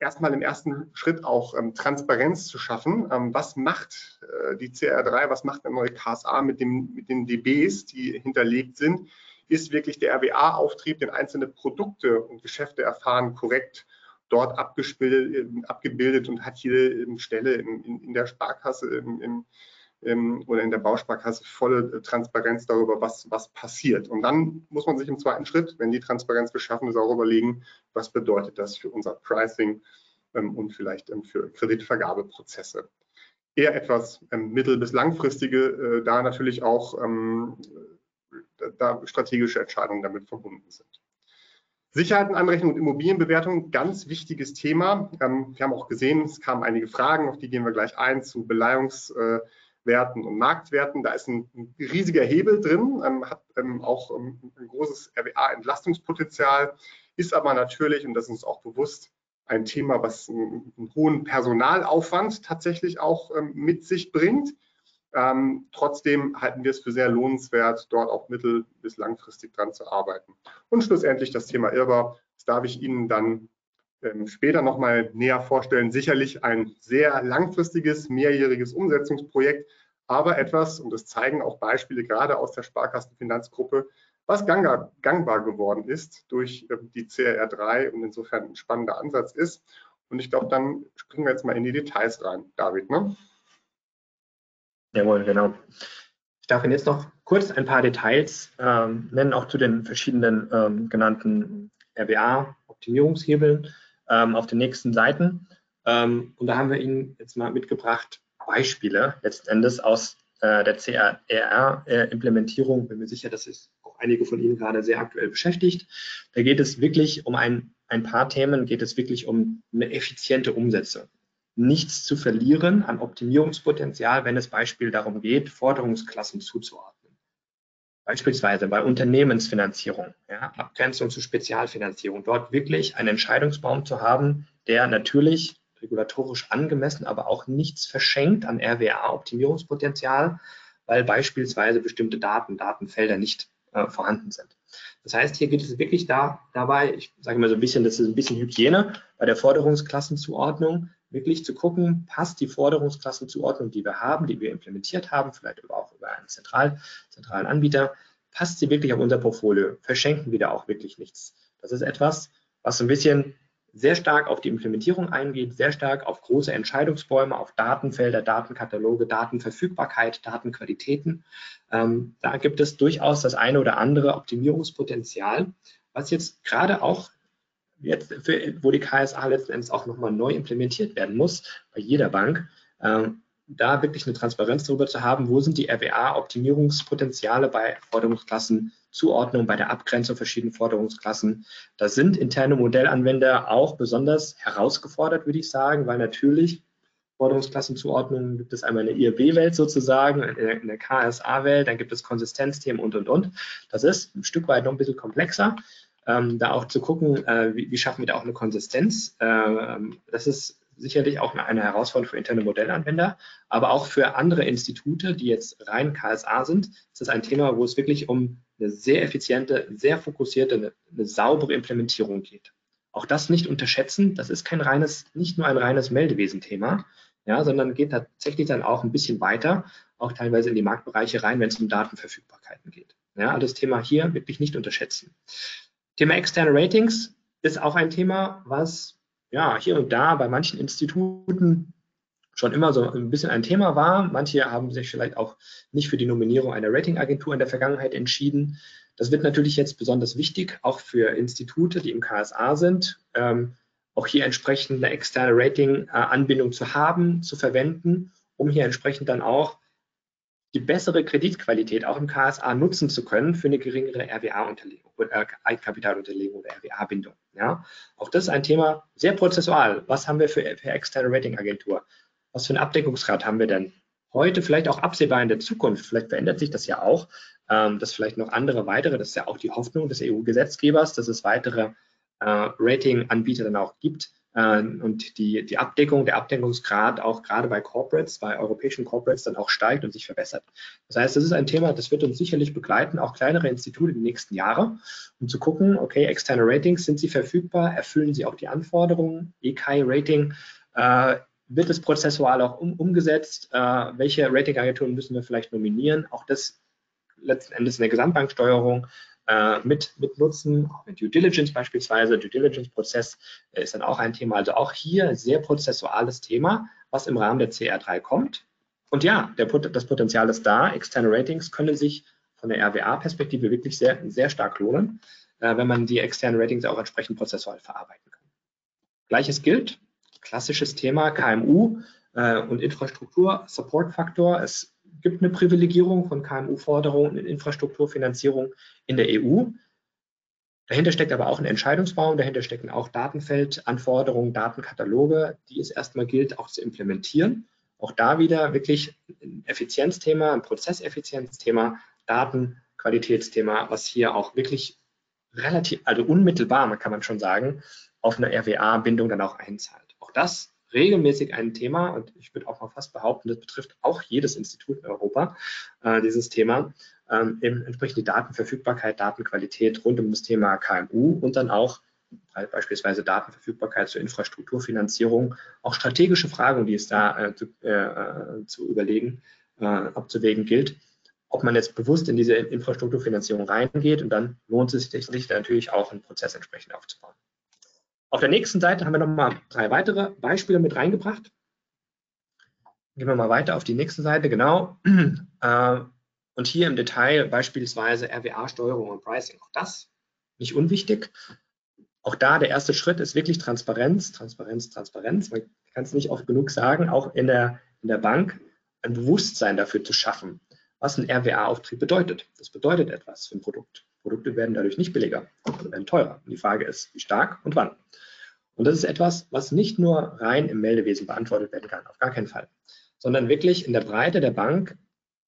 erstmal im ersten Schritt auch ähm, Transparenz zu schaffen. Ähm, was macht äh, die CR3, was macht der neue KSA mit, dem, mit den DBs, die hinterlegt sind? Ist wirklich der RWA-Auftrieb, den einzelne Produkte und Geschäfte erfahren, korrekt dort abgebildet, abgebildet und hat jede Stelle in, in, in der Sparkasse, im, im ähm, oder in der Bausparkasse volle äh, Transparenz darüber, was, was passiert. Und dann muss man sich im zweiten Schritt, wenn die Transparenz geschaffen ist, auch überlegen, was bedeutet das für unser Pricing ähm, und vielleicht ähm, für Kreditvergabeprozesse. Eher etwas ähm, mittel- bis langfristige, äh, da natürlich auch ähm, da strategische Entscheidungen damit verbunden sind. Sicherheitenanrechnung und Immobilienbewertung, ganz wichtiges Thema. Ähm, wir haben auch gesehen, es kamen einige Fragen, auf die gehen wir gleich ein, zu Beleihungs- äh, Werten und Marktwerten. Da ist ein, riesiger Hebel drin, ähm, hat ähm, auch ähm, ein großes RWA-Entlastungspotenzial, ist aber natürlich, und das ist uns auch bewusst, ein Thema, was einen, einen hohen Personalaufwand tatsächlich auch ähm, mit sich bringt. Ähm, trotzdem halten wir es für sehr lohnenswert, dort auch mittel- bis langfristig dran zu arbeiten. Und schlussendlich das Thema IRBA, das darf ich Ihnen dann ähm, später nochmal näher vorstellen. Sicherlich ein sehr langfristiges, mehrjähriges Umsetzungsprojekt, aber etwas, und das zeigen auch Beispiele gerade aus der Sparkassenfinanzgruppe, was gangbar, gangbar geworden ist durch ähm, die CRR3 und insofern ein spannender Ansatz ist. Und ich glaube, dann springen wir jetzt mal in die Details rein, David. Ne? Jawohl, genau. Ich darf Ihnen jetzt noch kurz ein paar Details ähm, nennen, auch zu den verschiedenen ähm, genannten RWA-Optimierungshebeln ähm, auf den nächsten Seiten. Ähm, und da haben wir Ihnen jetzt mal mitgebracht Beispiele letzten Endes aus äh, der CRR-Implementierung. Bin mir sicher, dass es auch einige von Ihnen gerade sehr aktuell beschäftigt. Da geht es wirklich um ein, ein paar Themen, geht es wirklich um eine effiziente Umsetzung. Nichts zu verlieren an Optimierungspotenzial, wenn es Beispiel darum geht, Forderungsklassen zuzuordnen. Beispielsweise bei Unternehmensfinanzierung, ja, Abgrenzung zu Spezialfinanzierung, dort wirklich einen Entscheidungsbaum zu haben, der natürlich regulatorisch angemessen, aber auch nichts verschenkt an RWA-Optimierungspotenzial, weil beispielsweise bestimmte Daten, Datenfelder nicht äh, vorhanden sind. Das heißt, hier geht es wirklich da, dabei, ich sage mal so ein bisschen, das ist ein bisschen Hygiene bei der Forderungsklassenzuordnung, wirklich zu gucken, passt die Forderungsklassenzuordnung, die wir haben, die wir implementiert haben, vielleicht auch über einen zentral, zentralen Anbieter, passt sie wirklich auf unser Portfolio? Verschenken wir da auch wirklich nichts? Das ist etwas, was so ein bisschen sehr stark auf die Implementierung eingeht, sehr stark auf große Entscheidungsbäume, auf Datenfelder, Datenkataloge, Datenverfügbarkeit, Datenqualitäten. Ähm, da gibt es durchaus das eine oder andere Optimierungspotenzial, was jetzt gerade auch jetzt, für, wo die KSA letzten Endes auch nochmal neu implementiert werden muss, bei jeder Bank, ähm, da wirklich eine Transparenz darüber zu haben, wo sind die RWA-Optimierungspotenziale bei Forderungsklassen Zuordnung, bei der Abgrenzung verschiedener Forderungsklassen. Da sind interne Modellanwender auch besonders herausgefordert, würde ich sagen, weil natürlich Forderungsklassenzuordnungen gibt es einmal in der IRB-Welt sozusagen, in der, KSA-Welt, dann gibt es Konsistenzthemen und, und, und. Das ist ein Stück weit noch ein bisschen komplexer. Ähm, da auch zu gucken, äh, wie, wie, schaffen wir da auch eine Konsistenz. Äh, das ist sicherlich auch eine Herausforderung für interne Modellanwender, aber auch für andere Institute, die jetzt rein KSA sind, ist das ein Thema, wo es wirklich um eine sehr effiziente, sehr fokussierte, eine, eine saubere Implementierung geht. Auch das nicht unterschätzen, das ist kein reines, nicht nur ein reines Meldewesenthema, ja, sondern geht tatsächlich dann auch ein bisschen weiter, auch teilweise in die Marktbereiche rein, wenn es um Datenverfügbarkeiten geht. Ja, also das Thema hier wirklich nicht unterschätzen. Thema externe Ratings ist auch ein Thema, was ja, hier und da bei manchen Instituten schon immer so ein bisschen ein Thema war. Manche haben sich vielleicht auch nicht für die Nominierung einer Ratingagentur in der Vergangenheit entschieden. Das wird natürlich jetzt besonders wichtig, auch für Institute, die im KSA sind, ähm, auch hier entsprechend eine externe Rating-Anbindung zu haben, zu verwenden, um hier entsprechend dann auch die bessere Kreditqualität auch im KSA nutzen zu können für eine geringere RWA-Unterlegung, äh, Eigenkapitalunterlegung oder RWA-Bindung. Ja? Auch das ist ein Thema sehr prozessual. Was haben wir für, für externe Ratingagentur? Was für einen Abdeckungsgrad haben wir denn? Heute vielleicht auch absehbar in der Zukunft, vielleicht verändert sich das ja auch, ähm, dass vielleicht noch andere weitere, das ist ja auch die Hoffnung des EU-Gesetzgebers, dass es weitere äh, Rating-Anbieter dann auch gibt, und die, die Abdeckung, der Abdeckungsgrad auch gerade bei Corporates, bei europäischen Corporates dann auch steigt und sich verbessert. Das heißt, das ist ein Thema, das wird uns sicherlich begleiten, auch kleinere Institute die nächsten Jahre, um zu gucken, okay, externe Ratings, sind sie verfügbar, erfüllen sie auch die Anforderungen, EKI-Rating, äh, wird es prozessual auch um, umgesetzt, äh, welche Ratingagenturen müssen wir vielleicht nominieren, auch das letzten Endes in der Gesamtbanksteuerung äh, mit, mit nutzen, auch mit Due Diligence beispielsweise. Due Diligence-Prozess äh, ist dann auch ein Thema. Also auch hier sehr prozessuales Thema, was im Rahmen der CR3 kommt. Und ja, der, das Potenzial ist da. Externe Ratings können sich von der RWA-Perspektive wirklich sehr, sehr stark lohnen, äh, wenn man die externen Ratings auch entsprechend prozessual verarbeiten kann. Gleiches gilt, klassisches Thema KMU äh, und Infrastruktur, Support-Faktor. Es gibt eine Privilegierung von KMU-Forderungen in Infrastrukturfinanzierung in der EU. Dahinter steckt aber auch ein Entscheidungsbaum, dahinter stecken auch Datenfeldanforderungen, Datenkataloge, die es erstmal gilt, auch zu implementieren. Auch da wieder wirklich ein Effizienzthema, ein Prozesseffizienzthema, Datenqualitätsthema, was hier auch wirklich relativ, also unmittelbar, kann man schon sagen, auf eine RWA-Bindung dann auch einzahlt. Auch das regelmäßig ein Thema und ich würde auch mal fast behaupten, das betrifft auch jedes Institut in Europa, äh, dieses Thema, ähm, eben entsprechend die Datenverfügbarkeit, Datenqualität rund um das Thema KMU und dann auch beispielsweise Datenverfügbarkeit zur Infrastrukturfinanzierung, auch strategische Fragen, die es da äh, zu, äh, zu, überlegen, äh, abzuwägen gilt, ob man jetzt bewusst in diese Infrastrukturfinanzierung reingeht und dann lohnt es sich natürlich auch einen Prozess entsprechend aufzubauen. Auf der nächsten Seite haben wir nochmal drei weitere Beispiele mit reingebracht. Gehen wir mal weiter auf die nächste Seite, genau. [CLEARS THROAT] Äh, und hier im Detail beispielsweise RWA-Steuerung und Pricing. Auch das nicht unwichtig. Auch da der erste Schritt ist wirklich Transparenz, Transparenz, Transparenz. Man kann es nicht oft genug sagen, auch in der, in der Bank ein Bewusstsein dafür zu schaffen, was ein RWA-Auftrieb bedeutet. Das bedeutet etwas für ein Produkt. Produkte werden dadurch nicht billiger, sondern werden teurer. Und die Frage ist, wie stark und wann. Und das ist etwas, was nicht nur rein im Meldewesen beantwortet werden kann, auf gar keinen Fall, sondern wirklich in der Breite der Bank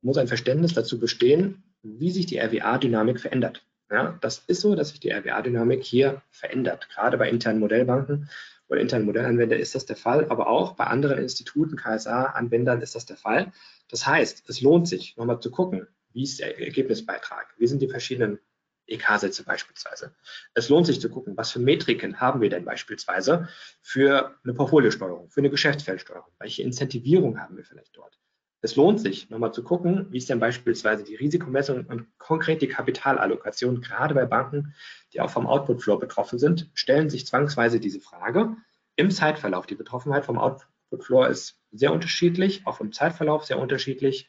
muss ein Verständnis dazu bestehen, wie sich die RWA-Dynamik verändert. Ja, das ist so, dass sich die RWA-Dynamik hier verändert, gerade bei internen Modellbanken, oder internen Modellanwender ist das der Fall, aber auch bei anderen Instituten, KSA-Anwendern ist das der Fall. Das heißt, es lohnt sich, nochmal zu gucken, wie ist der Ergebnisbeitrag, wie sind die verschiedenen EK-Sätze beispielsweise. Es lohnt sich zu gucken, was für Metriken haben wir denn beispielsweise für eine Portfoliosteuerung, für eine Geschäftsfeldsteuerung, welche Incentivierung haben wir vielleicht dort. Es lohnt sich, nochmal zu gucken, wie ist denn beispielsweise die Risikomessung und konkret die Kapitalallokation, gerade bei Banken, die auch vom Output Floor betroffen sind, stellen sich zwangsweise diese Frage im Zeitverlauf. Die Betroffenheit vom Output Floor ist sehr unterschiedlich, auch im Zeitverlauf sehr unterschiedlich.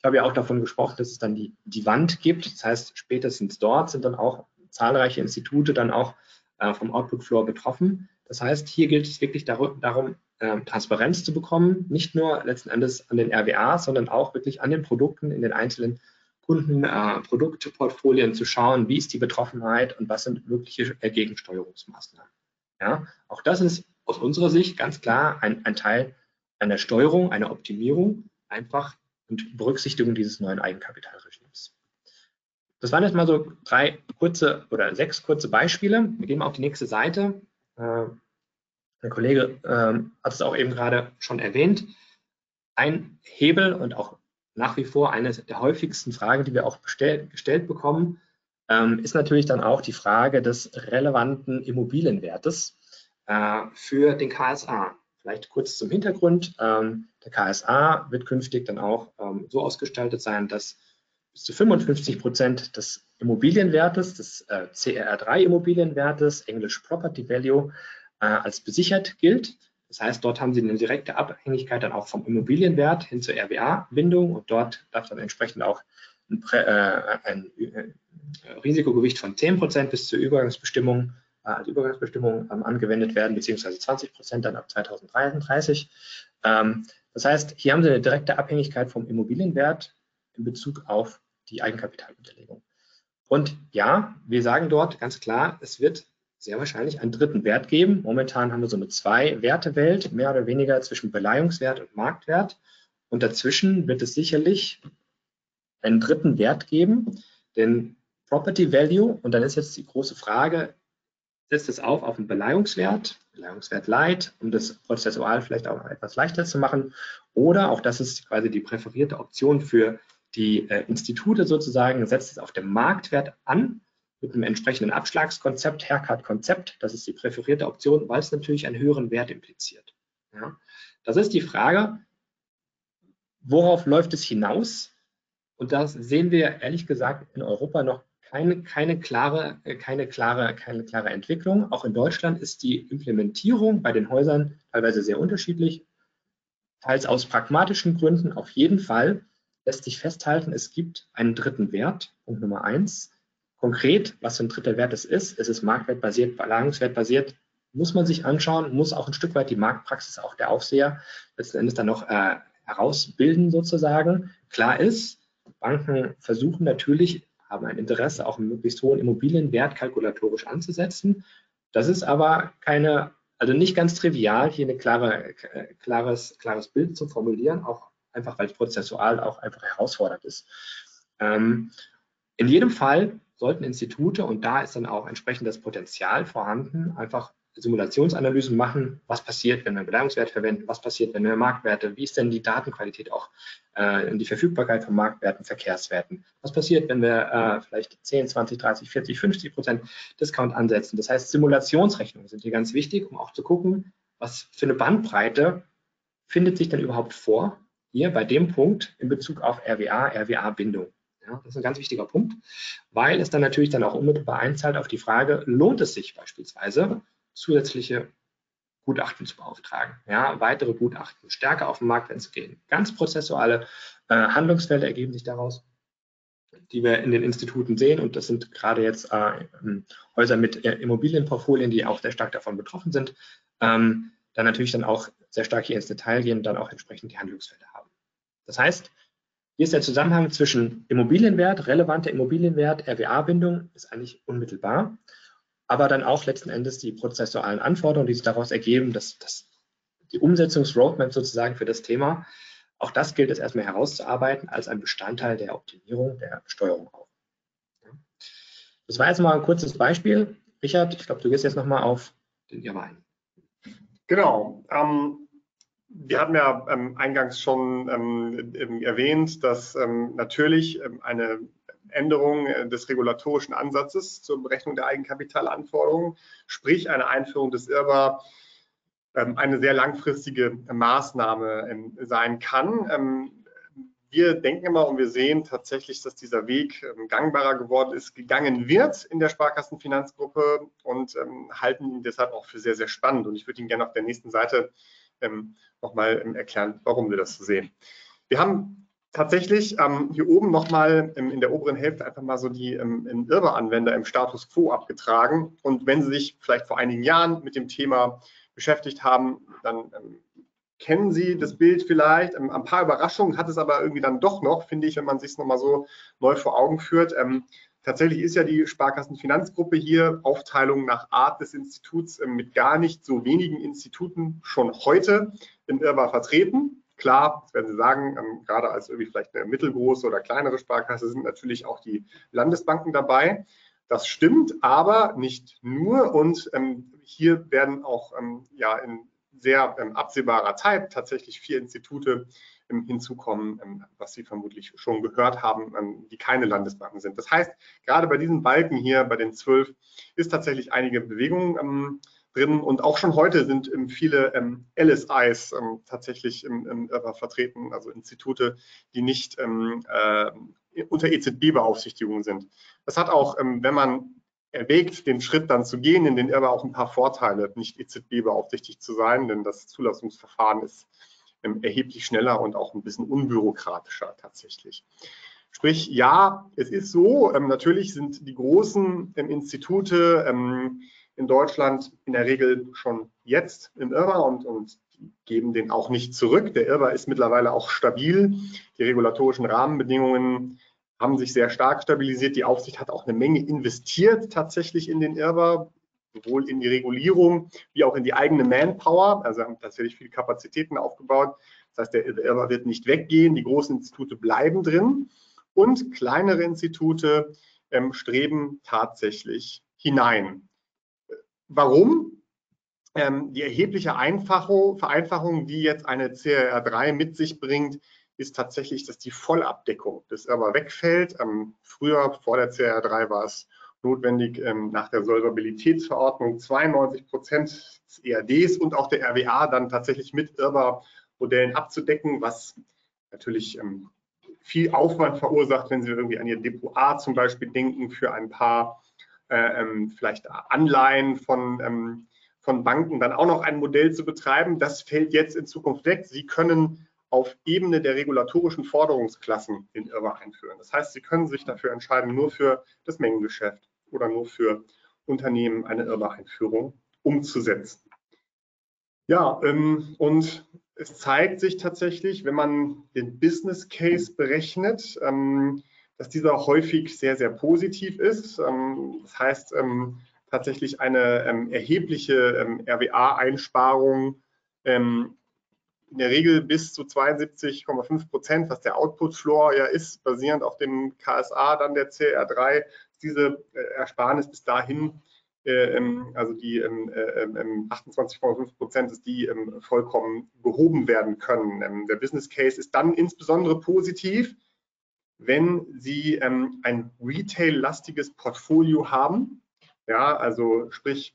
Ich habe ja auch davon gesprochen, dass es dann die, die Wand gibt. Das heißt, spätestens dort sind dann auch zahlreiche Institute dann auch äh, vom Output Floor betroffen. Das heißt, hier gilt es wirklich darum, ähm, Transparenz zu bekommen, nicht nur letzten Endes an den RWA, sondern auch wirklich an den Produkten in den einzelnen Kunden, äh, Produktportfolien zu schauen, wie ist die Betroffenheit und was sind mögliche Gegensteuerungsmaßnahmen. Ja, auch das ist aus unserer Sicht ganz klar ein, ein Teil einer Steuerung, einer Optimierung, einfach und Berücksichtigung dieses neuen Eigenkapitalregimes. Das waren jetzt mal so drei kurze oder sechs kurze Beispiele. Wir gehen mal auf die nächste Seite. Äh, der Kollege ähm, hat es auch eben gerade schon erwähnt. Ein Hebel und auch nach wie vor eine der häufigsten Fragen, die wir auch gestellt bekommen, ähm, ist natürlich dann auch die Frage des relevanten Immobilienwertes äh, für den KSA. Vielleicht kurz zum Hintergrund. Ähm, der KSA wird künftig dann auch ähm, so ausgestaltet sein, dass bis zu 55 Prozent des Immobilienwertes, des äh, CRR3-Immobilienwertes, Englisch Property Value, äh, als besichert gilt. Das heißt, dort haben Sie eine direkte Abhängigkeit dann auch vom Immobilienwert hin zur RWA-Bindung und dort darf dann entsprechend auch ein, äh, ein äh, Risikogewicht von 10 Prozent bis zur Übergangsbestimmung äh, als Übergangsbestimmung ähm, angewendet werden, beziehungsweise 20 Prozent dann ab 2033. Ähm, das heißt, hier haben Sie eine direkte Abhängigkeit vom Immobilienwert in Bezug auf die Eigenkapitalunterlegung. Und ja, wir sagen dort ganz klar, es wird sehr wahrscheinlich einen dritten Wert geben. Momentan haben wir so eine Zwei-Werte-Welt, mehr oder weniger zwischen Beleihungswert und Marktwert. Und dazwischen wird es sicherlich einen dritten Wert geben, den Property Value. Und dann ist jetzt die große Frage, setzt es auf auf einen Beleihungswert, Beleihungswert Light, um das prozessual vielleicht auch etwas leichter zu machen. Oder auch das ist quasi die präferierte Option für die äh, Institute sozusagen, setzt es auf den Marktwert an mit einem entsprechenden Abschlagskonzept, Haircut-Konzept. Das ist die präferierte Option, weil es natürlich einen höheren Wert impliziert. Ja. Das ist die Frage, worauf läuft es hinaus? Und das sehen wir ehrlich gesagt in Europa noch keine, keine, klare, keine, klare, keine klare Entwicklung. Auch in Deutschland ist die Implementierung bei den Häusern teilweise sehr unterschiedlich. Teils aus pragmatischen Gründen auf jeden Fall lässt sich festhalten, es gibt einen dritten Wert, Punkt Nummer eins, Konkret, was für ein dritter Wert es ist, es ist marktwertbasiert, belagerungswertbasiert, muss man sich anschauen, muss auch ein Stück weit die Marktpraxis, auch der Aufseher letzten Endes dann noch äh, herausbilden sozusagen. Klar ist, Banken versuchen natürlich, haben ein Interesse, auch einen möglichst hohen Immobilienwert kalkulatorisch anzusetzen. Das ist aber keine, also nicht ganz trivial, hier ein klare, klares, klares Bild zu formulieren, auch einfach, weil es prozessual auch einfach herausfordernd ist. Ähm, in jedem Fall sollten Institute, und da ist dann auch entsprechend das Potenzial vorhanden, einfach Simulationsanalysen machen, was passiert, wenn wir Beleihungswert verwenden, was passiert, wenn wir Marktwerte, wie ist denn die Datenqualität auch, äh, die Verfügbarkeit von Marktwerten, Verkehrswerten, was passiert, wenn wir äh, vielleicht 10, 20, 30, 40, 50 Prozent Discount ansetzen. Das heißt, Simulationsrechnungen sind hier ganz wichtig, um auch zu gucken, was für eine Bandbreite findet sich denn überhaupt vor, hier bei dem Punkt in Bezug auf RWA, RWA-Bindung. Ja, das ist ein ganz wichtiger Punkt, weil es dann natürlich dann auch unmittelbar einzahlt auf die Frage, lohnt es sich beispielsweise, zusätzliche Gutachten zu beauftragen, ja, weitere Gutachten, stärker auf den Markt zu gehen. Ganz prozessuale äh, Handlungsfelder ergeben sich daraus, die wir in den Instituten sehen. Und das sind gerade jetzt äh, Häuser mit äh, Immobilienportfolien, die auch sehr stark davon betroffen sind. Ähm, dann natürlich dann auch sehr stark hier ins Detail gehen und dann auch entsprechend die Handlungsfelder haben. Das heißt, hier ist der Zusammenhang zwischen Immobilienwert, relevanter Immobilienwert, RWA-Bindung ist eigentlich unmittelbar, aber dann auch letzten Endes die prozessualen Anforderungen, die sich daraus ergeben, dass, dass die Umsetzungsroadmap sozusagen für das Thema, auch das gilt es erstmal herauszuarbeiten als ein Bestandteil der Optimierung der Steuerung auch. Das war jetzt mal ein kurzes Beispiel. Richard, ich glaube, du gehst jetzt nochmal auf den Irrwein. Genau. Ähm, wir hatten ja ähm, eingangs schon ähm, erwähnt, dass ähm, natürlich ähm, eine Änderung äh, des regulatorischen Ansatzes zur Berechnung der Eigenkapitalanforderungen, sprich eine Einführung des IRBA, ähm, eine sehr langfristige Maßnahme sein kann. Wir denken immer und wir sehen tatsächlich, dass dieser Weg gangbarer geworden ist, gegangen wird in der Sparkassenfinanzgruppe und halten ihn deshalb auch für sehr, sehr spannend. Und ich würde Ihnen gerne auf der nächsten Seite ähm, nochmal ähm, erklären, warum wir das so sehen. Wir haben tatsächlich ähm, hier oben nochmal ähm, in der oberen Hälfte einfach mal so die ähm, Irbe-Anwender im Status Quo abgetragen. Und wenn Sie sich vielleicht vor einigen Jahren mit dem Thema beschäftigt haben, dann ähm, kennen Sie das Bild vielleicht. Ähm, ein paar Überraschungen hat es aber irgendwie dann doch noch, finde ich, wenn man sich es nochmal so neu vor Augen führt. Ähm, Tatsächlich ist ja die Sparkassenfinanzgruppe hier Aufteilung nach Art des Instituts äh, mit gar nicht so wenigen Instituten schon heute in Irrbar vertreten. Klar, das werden Sie sagen, ähm, gerade als irgendwie vielleicht eine mittelgroße oder kleinere Sparkasse sind natürlich auch die Landesbanken dabei. Das stimmt, aber nicht nur. Und ähm, hier werden auch ähm, ja in sehr ähm, absehbarer Zeit tatsächlich vier Institute hinzukommen, ähm, was Sie vermutlich schon gehört haben, ähm, die keine Landesbanken sind. Das heißt, gerade bei diesen Balken hier, bei den zwölf, ist tatsächlich einige Bewegung ähm, drin und auch schon heute sind viele LSIs tatsächlich vertreten, also Institute, die nicht äh, unter EZB-Beaufsichtigung sind. Das hat auch, wenn man erwägt, den Schritt dann zu gehen, in den Irrbar auch ein paar Vorteile, nicht EZB-beaufsichtigt zu sein, denn das Zulassungsverfahren ist ähm, erheblich schneller und auch ein bisschen unbürokratischer tatsächlich. Sprich, ja, es ist so, ähm, natürlich sind die großen ähm, Institute in Deutschland in der Regel schon jetzt im Irrba und, und geben den auch nicht zurück. Der Irrba ist mittlerweile auch stabil. Die regulatorischen Rahmenbedingungen haben sich sehr stark stabilisiert. Die Aufsicht hat auch eine Menge investiert tatsächlich in den Irrba sowohl in die Regulierung wie auch in die eigene Manpower. Also haben tatsächlich viele Kapazitäten aufgebaut. Das heißt, der Irrbar wird nicht weggehen, die großen Institute bleiben drin und kleinere Institute ähm, streben tatsächlich hinein. Warum? Ähm, die erhebliche Einfachung, Vereinfachung, die jetzt eine CRR3 mit sich bringt, ist tatsächlich, dass die Vollabdeckung des Irrbar wegfällt. Ähm, früher, vor der CRR3, war es notwendig, ähm, nach der Solvabilitätsverordnung 92 Prozent des ERDs und auch der RWA dann tatsächlich mit IRBA-Modellen abzudecken, was natürlich ähm, viel Aufwand verursacht, wenn Sie irgendwie an Ihr Depot A zum Beispiel denken, für ein paar vielleicht Anleihen von, ähm, von Banken dann auch noch ein Modell zu betreiben. Das fällt jetzt in Zukunft weg. Sie können auf Ebene der regulatorischen Forderungsklassen den IRBA einführen. Das heißt, Sie können sich dafür entscheiden, nur für das Mengengeschäft oder nur für Unternehmen eine IRBA-Einführung umzusetzen. Ja, ähm, und es zeigt sich tatsächlich, wenn man den Business Case berechnet, ähm, dass dieser häufig sehr, sehr positiv ist. Ähm, das heißt, ähm, tatsächlich eine ähm, erhebliche RWA-Einsparung in der Regel bis zu 72,5 Prozent, was der Output Floor ja ist, basierend auf dem KSA, dann der CR3, diese äh, Ersparnis bis dahin, äh, also die ähm, äh, 28,5 ähm, Prozent, dass die vollkommen gehoben werden können. Der Business Case ist dann insbesondere positiv, wenn Sie ähm, ein Retail-lastiges Portfolio haben, ja, also sprich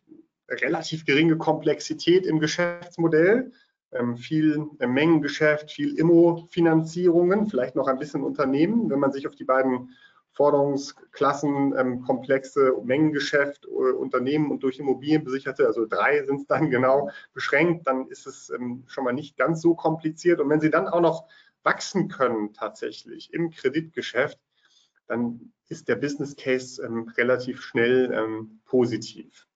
relativ geringe Komplexität im Geschäftsmodell, ähm, viel äh, Mengengeschäft, viel Immo-Finanzierungen, vielleicht noch ein bisschen Unternehmen. Wenn man sich auf die beiden Forderungsklassen, ähm, komplexe Mengengeschäft, äh, Unternehmen und durch Immobilien besicherte, also drei sind es dann [LAUGHS] genau beschränkt, dann ist es ähm, schon mal nicht ganz so kompliziert. Und wenn Sie dann auch noch wachsen können tatsächlich im Kreditgeschäft, dann ist der Business Case ähm, relativ schnell ähm, positiv.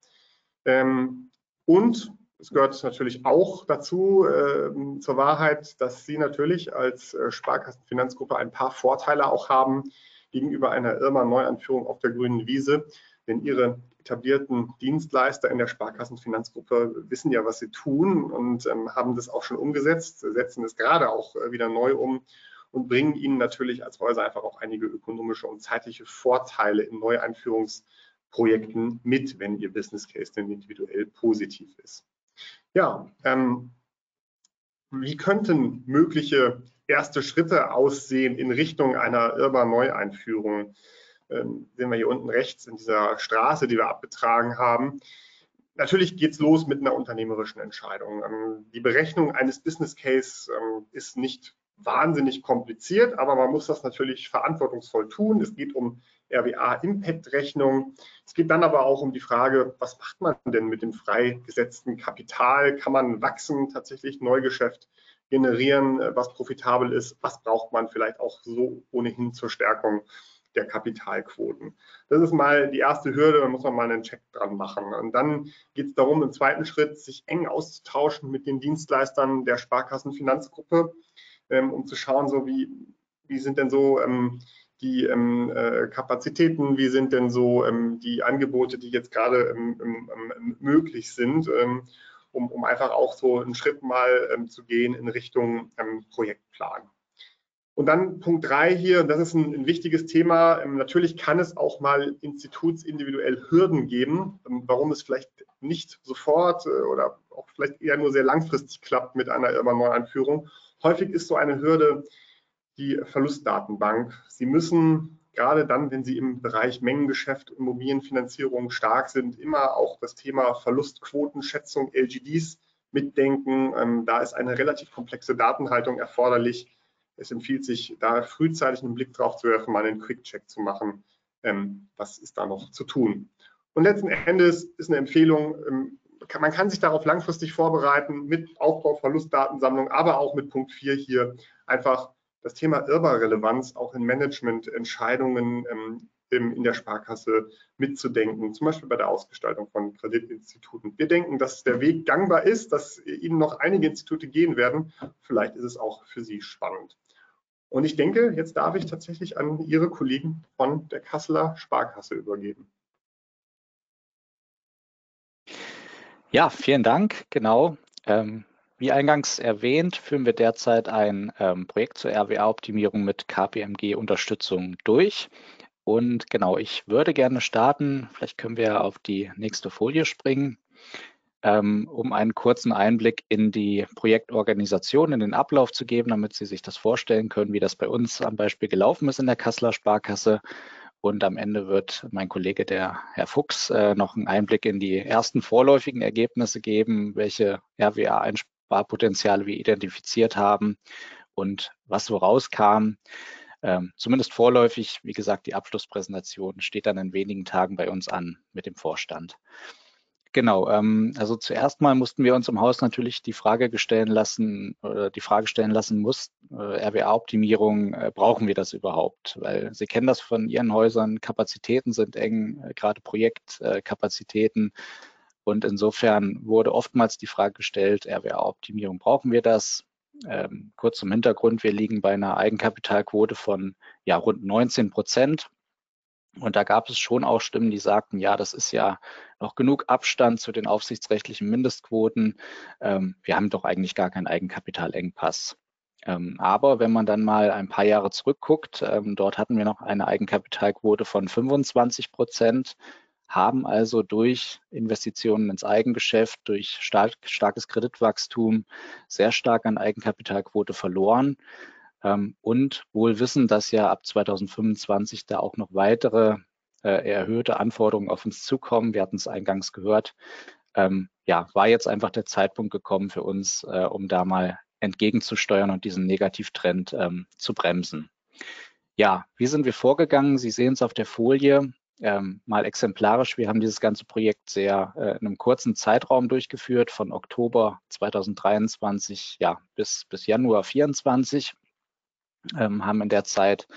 Ähm, und es gehört natürlich auch dazu, äh, zur Wahrheit, dass Sie natürlich als äh, Sparkassenfinanzgruppe ein paar Vorteile auch haben gegenüber einer Irma-Neuanführung auf der grünen Wiese. Denn Ihre etablierten Dienstleister in der Sparkassenfinanzgruppe wissen ja, was sie tun und ähm, haben das auch schon umgesetzt, setzen es gerade auch äh, wieder neu um und bringen Ihnen natürlich als Häuser einfach auch einige ökonomische und zeitliche Vorteile in Neueinführungsprojekten mit, wenn Ihr Business Case denn individuell positiv ist. Ja, ähm, wie könnten mögliche erste Schritte aussehen in Richtung einer IRBA-Neueinführung? Ähm, sehen wir hier unten rechts in dieser Straße, die wir abgetragen haben. Natürlich geht es los mit einer unternehmerischen Entscheidung. Ähm, die Berechnung eines Business Case ähm, ist nicht wahnsinnig kompliziert, aber man muss das natürlich verantwortungsvoll tun. Es geht um RWA-Impact-Rechnung. Es geht dann aber auch um die Frage, was macht man denn mit dem freigesetzten Kapital? Kann man wachsen, tatsächlich Neugeschäft generieren, äh, was profitabel ist? Was braucht man vielleicht auch so ohnehin zur Stärkung der Kapitalquoten. Das ist mal die erste Hürde, da muss man mal einen Check dran machen. Und dann geht es darum, im zweiten Schritt sich eng auszutauschen mit den Dienstleistern der Sparkassenfinanzgruppe, ähm, um zu schauen, so wie, wie sind denn so ähm, die ähm, äh, Kapazitäten, wie sind denn so ähm, die Angebote, die jetzt gerade ähm, ähm, möglich sind, um, um, einfach auch so einen Schritt mal zu gehen in Richtung Projektplan. Und dann Punkt drei hier, und das ist ein, ein wichtiges Thema. Ähm, natürlich kann es auch mal institutsindividuell Hürden geben, ähm, warum es vielleicht nicht sofort äh, oder auch vielleicht eher nur sehr langfristig klappt mit einer Neueinführung. Häufig ist so eine Hürde die Verlustdatenbank. Sie müssen gerade dann, wenn Sie im Bereich Mengengeschäft, Immobilienfinanzierung stark sind, immer auch das Thema Verlustquotenschätzung, LGDs mitdenken. Ähm, da ist eine relativ komplexe Datenhaltung erforderlich es empfiehlt sich, da frühzeitig einen Blick drauf zu werfen, mal einen Quick-Check zu machen, ähm, was ist da noch zu tun. Und letzten Endes ist eine Empfehlung, ähm, kann, man kann sich darauf langfristig vorbereiten mit Aufbau Verlustdatensammlung, aber auch mit Punkt 4 hier einfach das Thema IRBA-Relevanz auch in Managemententscheidungen ähm, in der Sparkasse mitzudenken, zum Beispiel bei der Ausgestaltung von Kreditinstituten. Wir denken, dass der Weg gangbar ist, dass Ihnen noch einige Institute gehen werden. Vielleicht ist es auch für Sie spannend. Und ich denke, jetzt darf ich tatsächlich an Ihre Kollegen von der Kasseler Sparkasse übergeben. Ja, vielen Dank. Genau. Ähm, wie eingangs erwähnt, führen wir derzeit ein ähm, Projekt zur RWA-Optimierung mit KPMG-Unterstützung durch. Und genau, ich würde gerne starten. Vielleicht können wir auf die nächste Folie springen um einen kurzen Einblick in die Projektorganisation, in den Ablauf zu geben, damit Sie sich das vorstellen können, wie das bei uns am Beispiel gelaufen ist in der Kasseler Sparkasse. Und am Ende wird mein Kollege, der Herr Fuchs, äh, noch einen Einblick in die ersten vorläufigen Ergebnisse geben, welche RWA-Einsparpotenziale wir identifiziert haben und was so rauskam. Ähm, zumindest vorläufig, wie gesagt, die Abschlusspräsentation steht dann in wenigen Tagen bei uns an mit dem Vorstand. Genau, ähm, also zuerst mal mussten wir uns im Haus natürlich die Frage stellen lassen, oder die Frage stellen lassen muss, äh, RWA-Optimierung, äh, brauchen wir das überhaupt? Weil Sie kennen das von Ihren Häusern, Kapazitäten sind eng, äh, gerade Projektkapazitäten. und insofern wurde oftmals die Frage gestellt, RWA-Optimierung, brauchen wir das? Ähm, kurz zum Hintergrund, wir liegen bei einer Eigenkapitalquote von ja, rund 19 Prozent. Und da gab es schon auch Stimmen, die sagten, ja, das ist ja noch genug Abstand zu den aufsichtsrechtlichen Mindestquoten. Ähm, wir haben doch eigentlich gar keinen Eigenkapitalengpass. Ähm, aber wenn man dann mal ein paar Jahre zurückguckt, ähm, dort hatten wir noch eine Eigenkapitalquote von 25 Prozent, haben also durch Investitionen ins Eigengeschäft, durch stark, starkes Kreditwachstum sehr stark an Eigenkapitalquote verloren. Ähm, und wohl wissen, dass ja ab 2025 da auch noch weitere äh, erhöhte Anforderungen auf uns zukommen. Wir hatten es eingangs gehört. Ähm, ja, war jetzt einfach der Zeitpunkt gekommen für uns, äh, um da mal entgegenzusteuern und diesen Negativtrend ähm, zu bremsen. Ja, wie sind wir vorgegangen? Sie sehen es auf der Folie. Ähm, mal exemplarisch, wir haben dieses ganze Projekt sehr äh, in einem kurzen Zeitraum durchgeführt, von Oktober 2023 ja, bis, bis Januar 2024 ähm, haben in der Zeit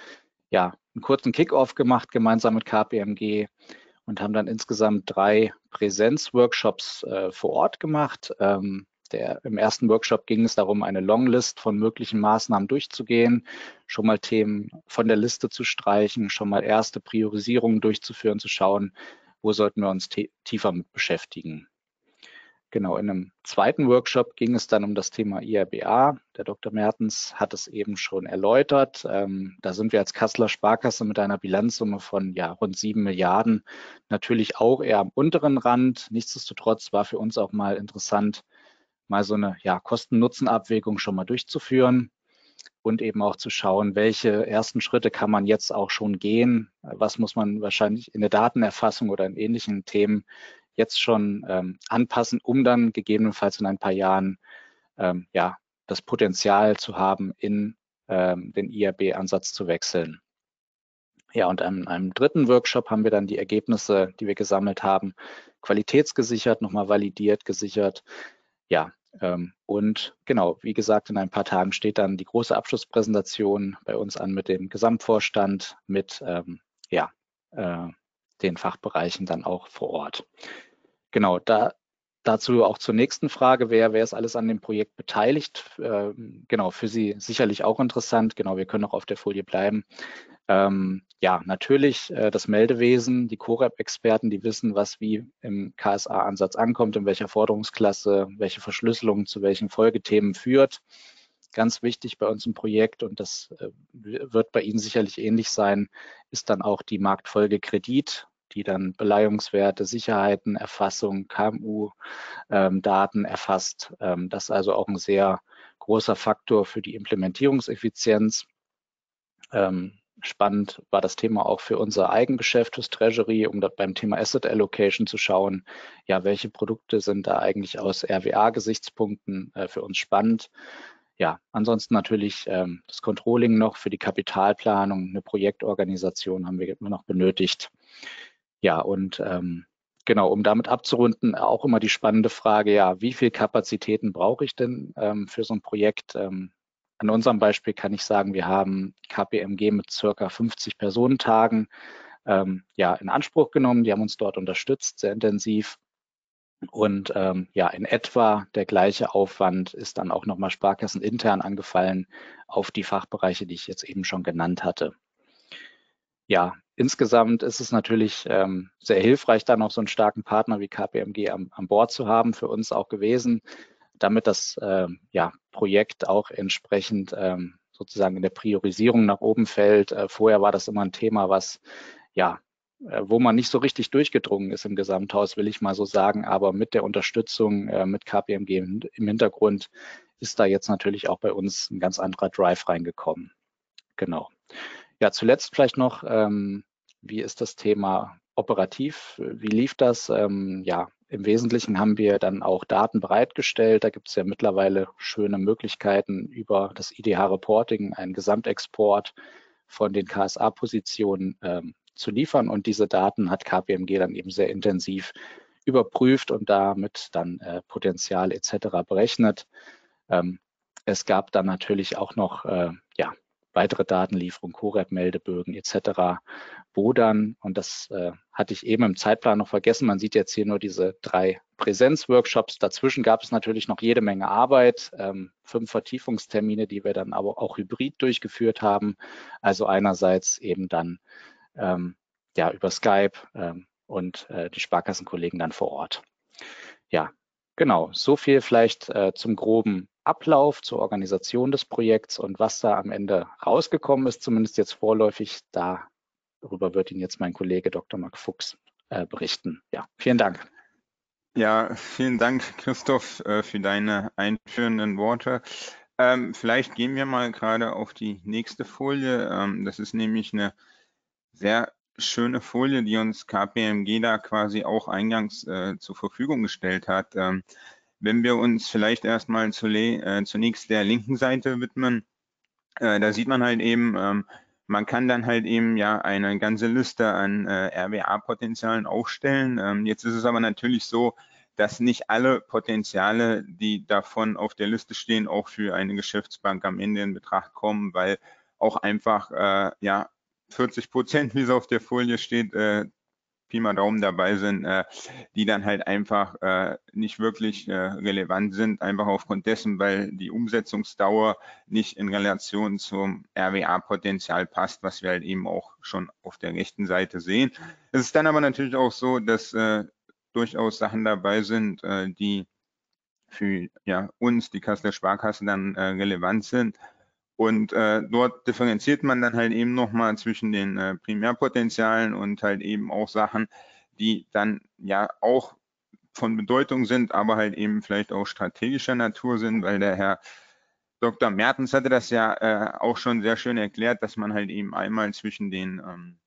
ja einen kurzen Kickoff gemacht gemeinsam mit KPMG und haben dann insgesamt drei Präsenzworkshops äh, vor Ort gemacht. Ähm, der, Im ersten Workshop ging es darum, eine Longlist von möglichen Maßnahmen durchzugehen, schon mal Themen von der Liste zu streichen, schon mal erste Priorisierungen durchzuführen, zu schauen, wo sollten wir uns tiefer mit beschäftigen. Genau, in einem zweiten Workshop ging es dann um das Thema IRBA. Der Dr. Mertens hat es eben schon erläutert. Ähm, da sind wir als Kasseler Sparkasse mit einer Bilanzsumme von ja, rund sieben Milliarden natürlich auch eher am unteren Rand. Nichtsdestotrotz war für uns auch mal interessant, mal so eine ja, Kosten-Nutzen-Abwägung schon mal durchzuführen und eben auch zu schauen, welche ersten Schritte kann man jetzt auch schon gehen, was muss man wahrscheinlich in der Datenerfassung oder in ähnlichen Themen jetzt schon ähm, anpassen, um dann gegebenenfalls in ein paar Jahren ähm, ja, das Potenzial zu haben, in ähm, den IAB-Ansatz zu wechseln. Ja, und in einem dritten Workshop haben wir dann die Ergebnisse, die wir gesammelt haben, qualitätsgesichert, nochmal validiert, gesichert. Ja, ähm, und genau, wie gesagt, in ein paar Tagen steht dann die große Abschlusspräsentation bei uns an mit dem Gesamtvorstand, mit ähm, ja, äh, den Fachbereichen dann auch vor Ort. Genau, da Dazu auch zur nächsten Frage, wer, wer ist alles an dem Projekt beteiligt? Ähm, genau, für Sie sicherlich auch interessant. Genau, wir können auch auf der Folie bleiben. Ähm, ja, natürlich äh, das Meldewesen, die CoRep-Experten, die wissen, was wie im KSA-Ansatz ankommt, in welcher Forderungsklasse, welche Verschlüsselung zu welchen Folgethemen führt. Ganz wichtig bei uns im Projekt, und das äh, wird bei Ihnen sicherlich ähnlich sein, ist dann auch die Marktfolgekredit die dann Beleihungswerte, Sicherheiten, Erfassung, KMU-Daten ähm, erfasst. Ähm, das ist also auch ein sehr großer Faktor für die Implementierungseffizienz. Ähm, spannend war das Thema auch für unser Eigengeschäft, das Treasury, um beim Thema Asset Allocation zu schauen, ja, welche Produkte sind da eigentlich aus RWA-Gesichtspunkten äh, für uns spannend. Ja, ansonsten natürlich ähm, das Controlling noch für die Kapitalplanung, eine Projektorganisation haben wir immer noch benötigt. Ja, und ähm, genau, um damit abzurunden, auch immer die spannende Frage, ja, wie viel Kapazitäten brauche ich denn ähm, für so ein Projekt? Ähm, an unserem Beispiel kann ich sagen, wir haben KPMG mit circa 50 Personentagen ähm, ja, in Anspruch genommen. Die haben uns dort unterstützt, sehr intensiv. Und ähm, ja, in etwa der gleiche Aufwand ist dann auch nochmal Sparkassen intern angefallen auf die Fachbereiche, die ich jetzt eben schon genannt hatte. Ja, insgesamt ist es natürlich ähm, sehr hilfreich, dann auch so einen starken Partner wie KPMG am, an Bord zu haben, für uns auch gewesen, damit das ähm, ja, Projekt auch entsprechend ähm, sozusagen in der Priorisierung nach oben fällt. Äh, vorher war das immer ein Thema, was ja, äh, wo man nicht so richtig durchgedrungen ist im Gesamthaus, will ich mal so sagen. Aber mit der Unterstützung äh, mit KPMG im Hintergrund ist da jetzt natürlich auch bei uns ein ganz anderer Drive reingekommen. Genau. Ja, zuletzt vielleicht noch, ähm, wie ist das Thema operativ? Wie lief das? Ähm, ja, im Wesentlichen haben wir dann auch Daten bereitgestellt. Da gibt es ja mittlerweile schöne Möglichkeiten über das IDH-Reporting, einen Gesamtexport von den KSA-Positionen ähm, zu liefern. Und diese Daten hat KPMG dann eben sehr intensiv überprüft und damit dann äh, Potenzial etc. berechnet. Ähm, es gab dann natürlich auch noch äh, weitere Datenlieferung, CoRep-Meldebögen etc., wo dann, und das äh, hatte ich eben im Zeitplan noch vergessen, man sieht jetzt hier nur diese drei Präsenzworkshops. Dazwischen gab es natürlich noch jede Menge Arbeit, ähm, fünf Vertiefungstermine, die wir dann aber auch hybrid durchgeführt haben. Also einerseits eben dann ähm, ja über Skype ähm, und äh, die Sparkassenkollegen dann vor Ort. Ja, genau. So viel vielleicht äh, zum groben Ablauf zur Organisation des Projekts und was da am Ende rausgekommen ist, zumindest jetzt vorläufig, darüber wird Ihnen jetzt mein Kollege Dr. Marc Fuchs äh, berichten. Ja, vielen Dank. Ja, vielen Dank, Christoph, äh, für deine einführenden Worte. Ähm, vielleicht gehen wir mal gerade auf die nächste Folie. Ähm, das ist nämlich eine sehr schöne Folie, die uns KPMG da quasi auch eingangs äh, zur Verfügung gestellt hat. Ähm, wenn wir uns vielleicht erstmal äh, zunächst der linken Seite widmen, äh, da sieht man halt eben, ähm, man kann dann halt eben ja eine ganze Liste an äh, RWA-Potenzialen aufstellen. Ähm, jetzt ist es aber natürlich so, dass nicht alle Potenziale, die davon auf der Liste stehen, auch für eine Geschäftsbank am Ende in Betracht kommen, weil auch einfach äh, ja 40 Prozent, wie es auf der Folie steht, äh, Pi mal Daumen dabei sind, äh, die dann halt einfach äh, nicht wirklich äh, relevant sind, einfach aufgrund dessen, weil die Umsetzungsdauer nicht in Relation zum RWA-Potenzial passt, was wir halt eben auch schon auf der rechten Seite sehen. Es ist dann aber natürlich auch so, dass äh, durchaus Sachen dabei sind, äh, die für ja, uns, die Kasseler Sparkasse, dann äh, relevant sind. Und äh, dort differenziert man dann halt eben nochmal zwischen den äh, Primärpotenzialen und halt eben auch Sachen, die dann ja auch von Bedeutung sind, aber halt eben vielleicht auch strategischer Natur sind, weil der Herr Dr. Mertens hatte das ja äh, auch schon sehr schön erklärt, dass man halt eben einmal zwischen den ähm,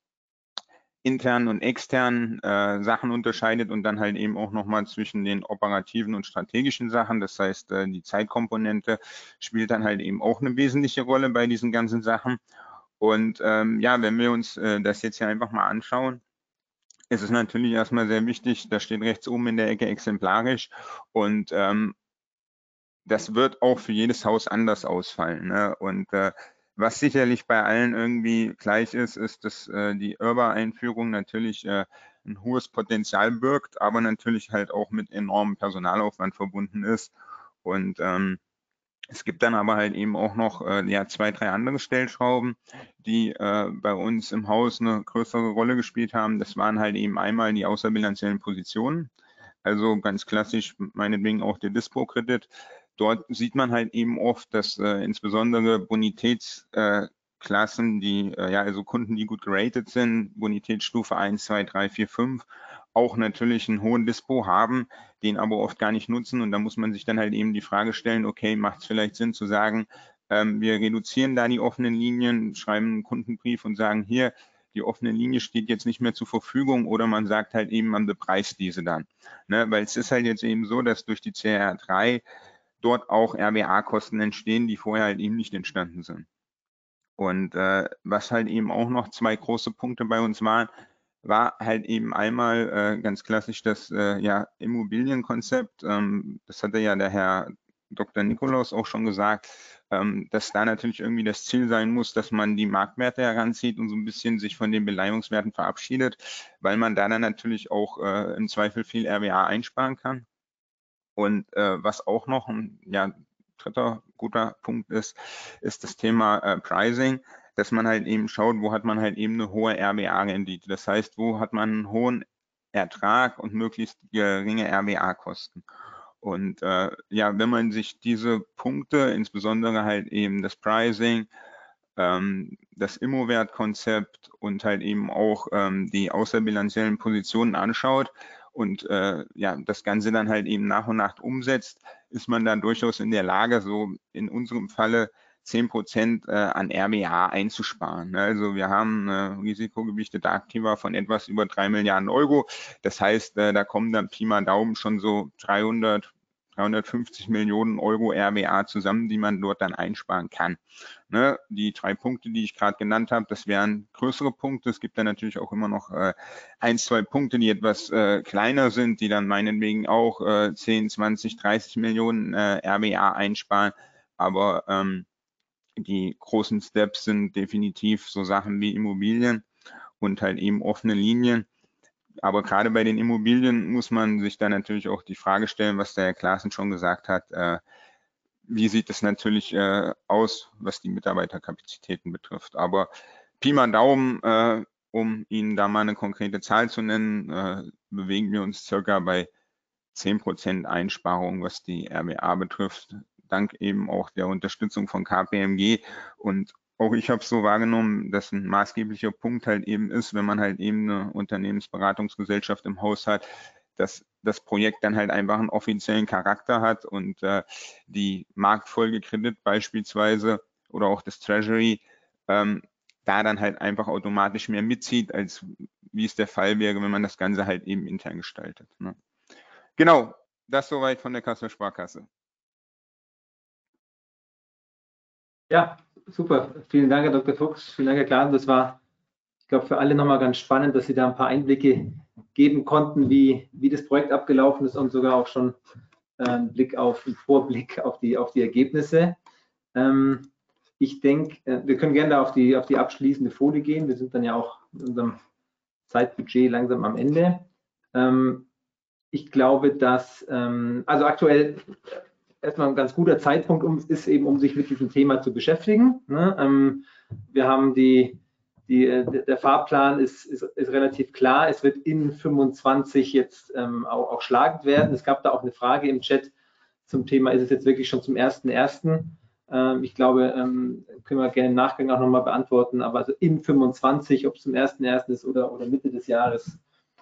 internen und externen äh, Sachen unterscheidet und dann halt eben auch nochmal zwischen den operativen und strategischen Sachen. Das heißt, äh, die Zeitkomponente spielt dann halt eben auch eine wesentliche Rolle bei diesen ganzen Sachen. Und ähm, ja, wenn wir uns äh, das jetzt hier einfach mal anschauen, ist es natürlich erstmal sehr wichtig, da steht rechts oben in der Ecke exemplarisch und ähm, das wird auch für jedes Haus anders ausfallen. Ne? Und äh, was sicherlich bei allen irgendwie gleich ist, ist, dass äh, die Urba-Einführung natürlich äh, ein hohes Potenzial birgt, aber natürlich halt auch mit enormem Personalaufwand verbunden ist. Und ähm, es gibt dann aber halt eben auch noch äh, ja, zwei, drei andere Stellschrauben, die äh, bei uns im Haus eine größere Rolle gespielt haben. Das waren halt eben einmal die außerbilanziellen Positionen, also ganz klassisch meinetwegen auch der Dispo-Kredit dort sieht man halt eben oft, dass äh, insbesondere Bonitätsklassen, äh, die, äh, ja, also Kunden, die gut geratet sind, Bonitätsstufe 1, 2, 3, 4, 5, auch natürlich einen hohen Dispo haben, den aber oft gar nicht nutzen. Und da muss man sich dann halt eben die Frage stellen, okay, macht es vielleicht Sinn zu sagen, ähm, wir reduzieren da die offenen Linien, schreiben einen Kundenbrief und sagen, hier, die offene Linie steht jetzt nicht mehr zur Verfügung oder man sagt halt eben, man bepreist diese dann. Ne? Weil es ist halt jetzt eben so, dass durch die CR3 dort auch RWA-Kosten entstehen, die vorher halt eben nicht entstanden sind. Und äh, was halt eben auch noch zwei große Punkte bei uns waren, war halt eben einmal äh, ganz klassisch das äh, ja, Immobilienkonzept. Ähm, das hatte ja der Herr Dr. Nikolaus auch schon gesagt, ähm, dass da natürlich irgendwie das Ziel sein muss, dass man die Marktwerte heranzieht und so ein bisschen sich von den Beleihungswerten verabschiedet, weil man da dann natürlich auch äh, im Zweifel viel RWA einsparen kann. Und äh, was auch noch ein ja, dritter guter Punkt ist, ist das Thema äh, Pricing, dass man halt eben schaut, wo hat man halt eben eine hohe RBA-Rendite. Das heißt, wo hat man einen hohen Ertrag und möglichst geringe RBA-Kosten. Und äh, ja, wenn man sich diese Punkte, insbesondere halt eben das Pricing, ähm, das Immowert-Konzept und halt eben auch ähm, die außerbilanziellen Positionen anschaut und äh, ja, das Ganze dann halt eben nach und nach umsetzt, ist man dann durchaus in der Lage, so in unserem Falle 10 Prozent äh, an RBA einzusparen. Ne? Also wir haben äh, risikogewichtete Aktiva von etwas über drei Milliarden Euro. Das heißt, äh, da kommen dann Pi mal Daumen schon so 300, 350 Millionen Euro RWA zusammen, die man dort dann einsparen kann. Ne, die drei Punkte, die ich gerade genannt habe, das wären größere Punkte. Es gibt dann natürlich auch immer noch äh, ein, zwei Punkte, die etwas äh, kleiner sind, die dann meinetwegen auch äh, 10, 20, 30 Millionen äh, RWA einsparen. Aber ähm, die großen Steps sind definitiv so Sachen wie Immobilien und halt eben offene Linien aber gerade bei den Immobilien muss man sich dann natürlich auch die Frage stellen, was der Herr Klaassen schon gesagt hat, äh, wie sieht es natürlich äh, aus, was die Mitarbeiterkapazitäten betrifft. Aber Pi mal Daumen, äh, um Ihnen da mal eine konkrete Zahl zu nennen, äh, bewegen wir uns circa bei 10% Einsparung, was die RWA betrifft, dank eben auch der Unterstützung von KPMG und auch ich habe es so wahrgenommen, dass ein maßgeblicher Punkt halt eben ist, wenn man halt eben eine Unternehmensberatungsgesellschaft im Haus hat, dass das Projekt dann halt einfach einen offiziellen Charakter hat und äh, die Marktfolgekredit beispielsweise oder auch das Treasury ähm, da dann halt einfach automatisch mehr mitzieht, als wie es der Fall wäre, wenn man das Ganze halt eben intern gestaltet. Ne? Genau, das soweit von der Kassel Sparkasse. Ja, super. Vielen Dank, Herr Dr. Fuchs. Vielen Dank, Herr Klasen. Das war, ich glaube, für alle nochmal ganz spannend, dass Sie da ein paar Einblicke geben konnten, wie, wie das Projekt abgelaufen ist und sogar auch schon einen Blick auf, einen Vorblick auf die, auf die Ergebnisse. Ähm, ich denke, äh, wir können gerne auf die, auf die abschließende Folie gehen. Wir sind dann ja auch mit unserem Zeitbudget langsam am Ende. Ähm, ich glaube, dass, ähm, also aktuell erstmal ein ganz guter Zeitpunkt um, ist eben, um sich mit diesem Thema zu beschäftigen. Ne? Ähm, wir haben die, die, äh, der Fahrplan ist, ist, ist, relativ klar. Es wird in 25 jetzt ähm, auch, auch schlagend werden. Es gab da auch eine Frage im Chat zum Thema, ist es jetzt wirklich schon zum 1.1.? Ähm, ich glaube, ähm, können wir gerne im Nachgang auch nochmal beantworten. Aber also in 25, ob es zum 1.1. ist oder, oder Mitte des Jahres,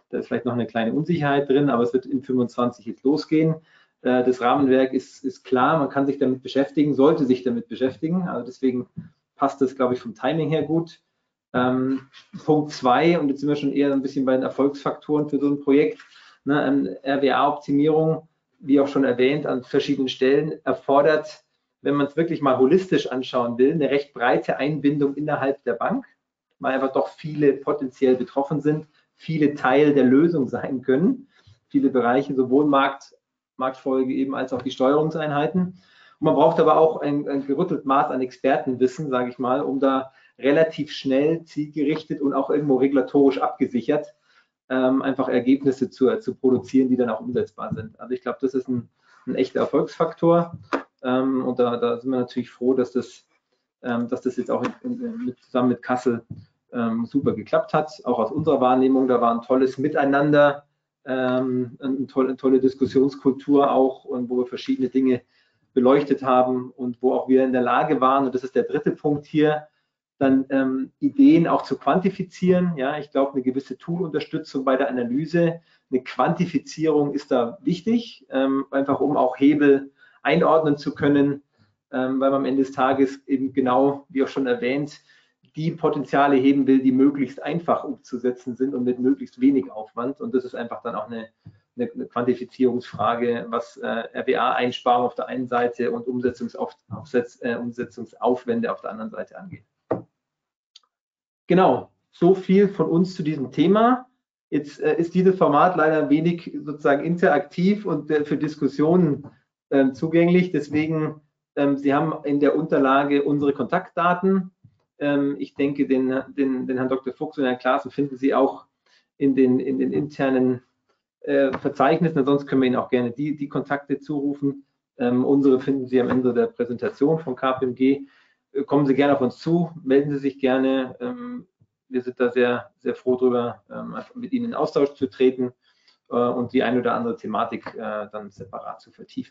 Da ist vielleicht noch eine kleine Unsicherheit drin, aber es wird in 25 jetzt losgehen. Äh, das Rahmenwerk ist, ist klar, man kann sich damit beschäftigen, sollte sich damit beschäftigen. Also deswegen passt das, glaube ich, vom Timing her gut. Ähm, Punkt zwei, und jetzt sind wir schon eher ein bisschen bei den Erfolgsfaktoren für so ein Projekt. Ne, RWA-Optimierung, wie auch schon erwähnt, an verschiedenen Stellen erfordert, wenn man es wirklich mal holistisch anschauen will, eine recht breite Einbindung innerhalb der Bank, weil einfach doch viele potenziell betroffen sind, viele Teil der Lösung sein können, viele Bereiche, sowohl Markt, Marktfolge eben als auch die Steuerungseinheiten. Und man braucht aber auch ein, ein gerüttelt Maß an Expertenwissen, sage ich mal, um da relativ schnell, zielgerichtet und auch irgendwo regulatorisch abgesichert ähm, einfach Ergebnisse zu, zu produzieren, die dann auch umsetzbar sind. Also ich glaube, das ist ein, ein echter Erfolgsfaktor. Ähm, und da, da, sind wir natürlich froh, dass das, ähm, dass das jetzt auch in, in, mit, zusammen mit Kassel ähm, super geklappt hat. Auch aus unserer Wahrnehmung, da war ein tolles Miteinander, ähm, eine, tolle, tolle Diskussionskultur auch und wo wir verschiedene Dinge beleuchtet haben und wo auch wir in der Lage waren, und das ist der dritte Punkt hier, dann ähm, Ideen auch zu quantifizieren. Ja, ich glaube, eine gewisse Toolunterstützung bei der Analyse, eine Quantifizierung ist da wichtig, ähm, einfach um auch Hebel einordnen zu können, ähm, weil man am Ende des Tages eben genau, wie auch schon erwähnt, die Potenziale heben will, die möglichst einfach umzusetzen sind und mit möglichst wenig Aufwand. Und das ist einfach dann auch eine, eine, Quantifizierungsfrage, was äh, RWA-Einsparung auf der einen Seite und Umsetzungsauf, äh, Umsetzungsaufwände auf der anderen Seite angeht. Genau, so viel von uns zu diesem Thema. Jetzt äh, ist dieses Format leider wenig sozusagen interaktiv und äh, für Diskussionen äh, zugänglich. Deswegen, ähm, Sie haben in der Unterlage unsere Kontaktdaten. Ähm, ich denke, den, den, den, Herrn Dr. Fuchs und Herrn Klaassen finden Sie auch in den, in den internen äh, Verzeichnissen. Sonst können wir Ihnen auch gerne die, die Kontakte zurufen. Ähm, unsere finden Sie am Ende der Präsentation von KPMG kommen Sie gerne auf uns zu, melden Sie sich gerne. Ähm, wir sind da sehr, sehr froh darüber, ähm, mit Ihnen in Austausch zu treten äh, und die eine oder andere Thematik äh, dann separat zu vertiefen.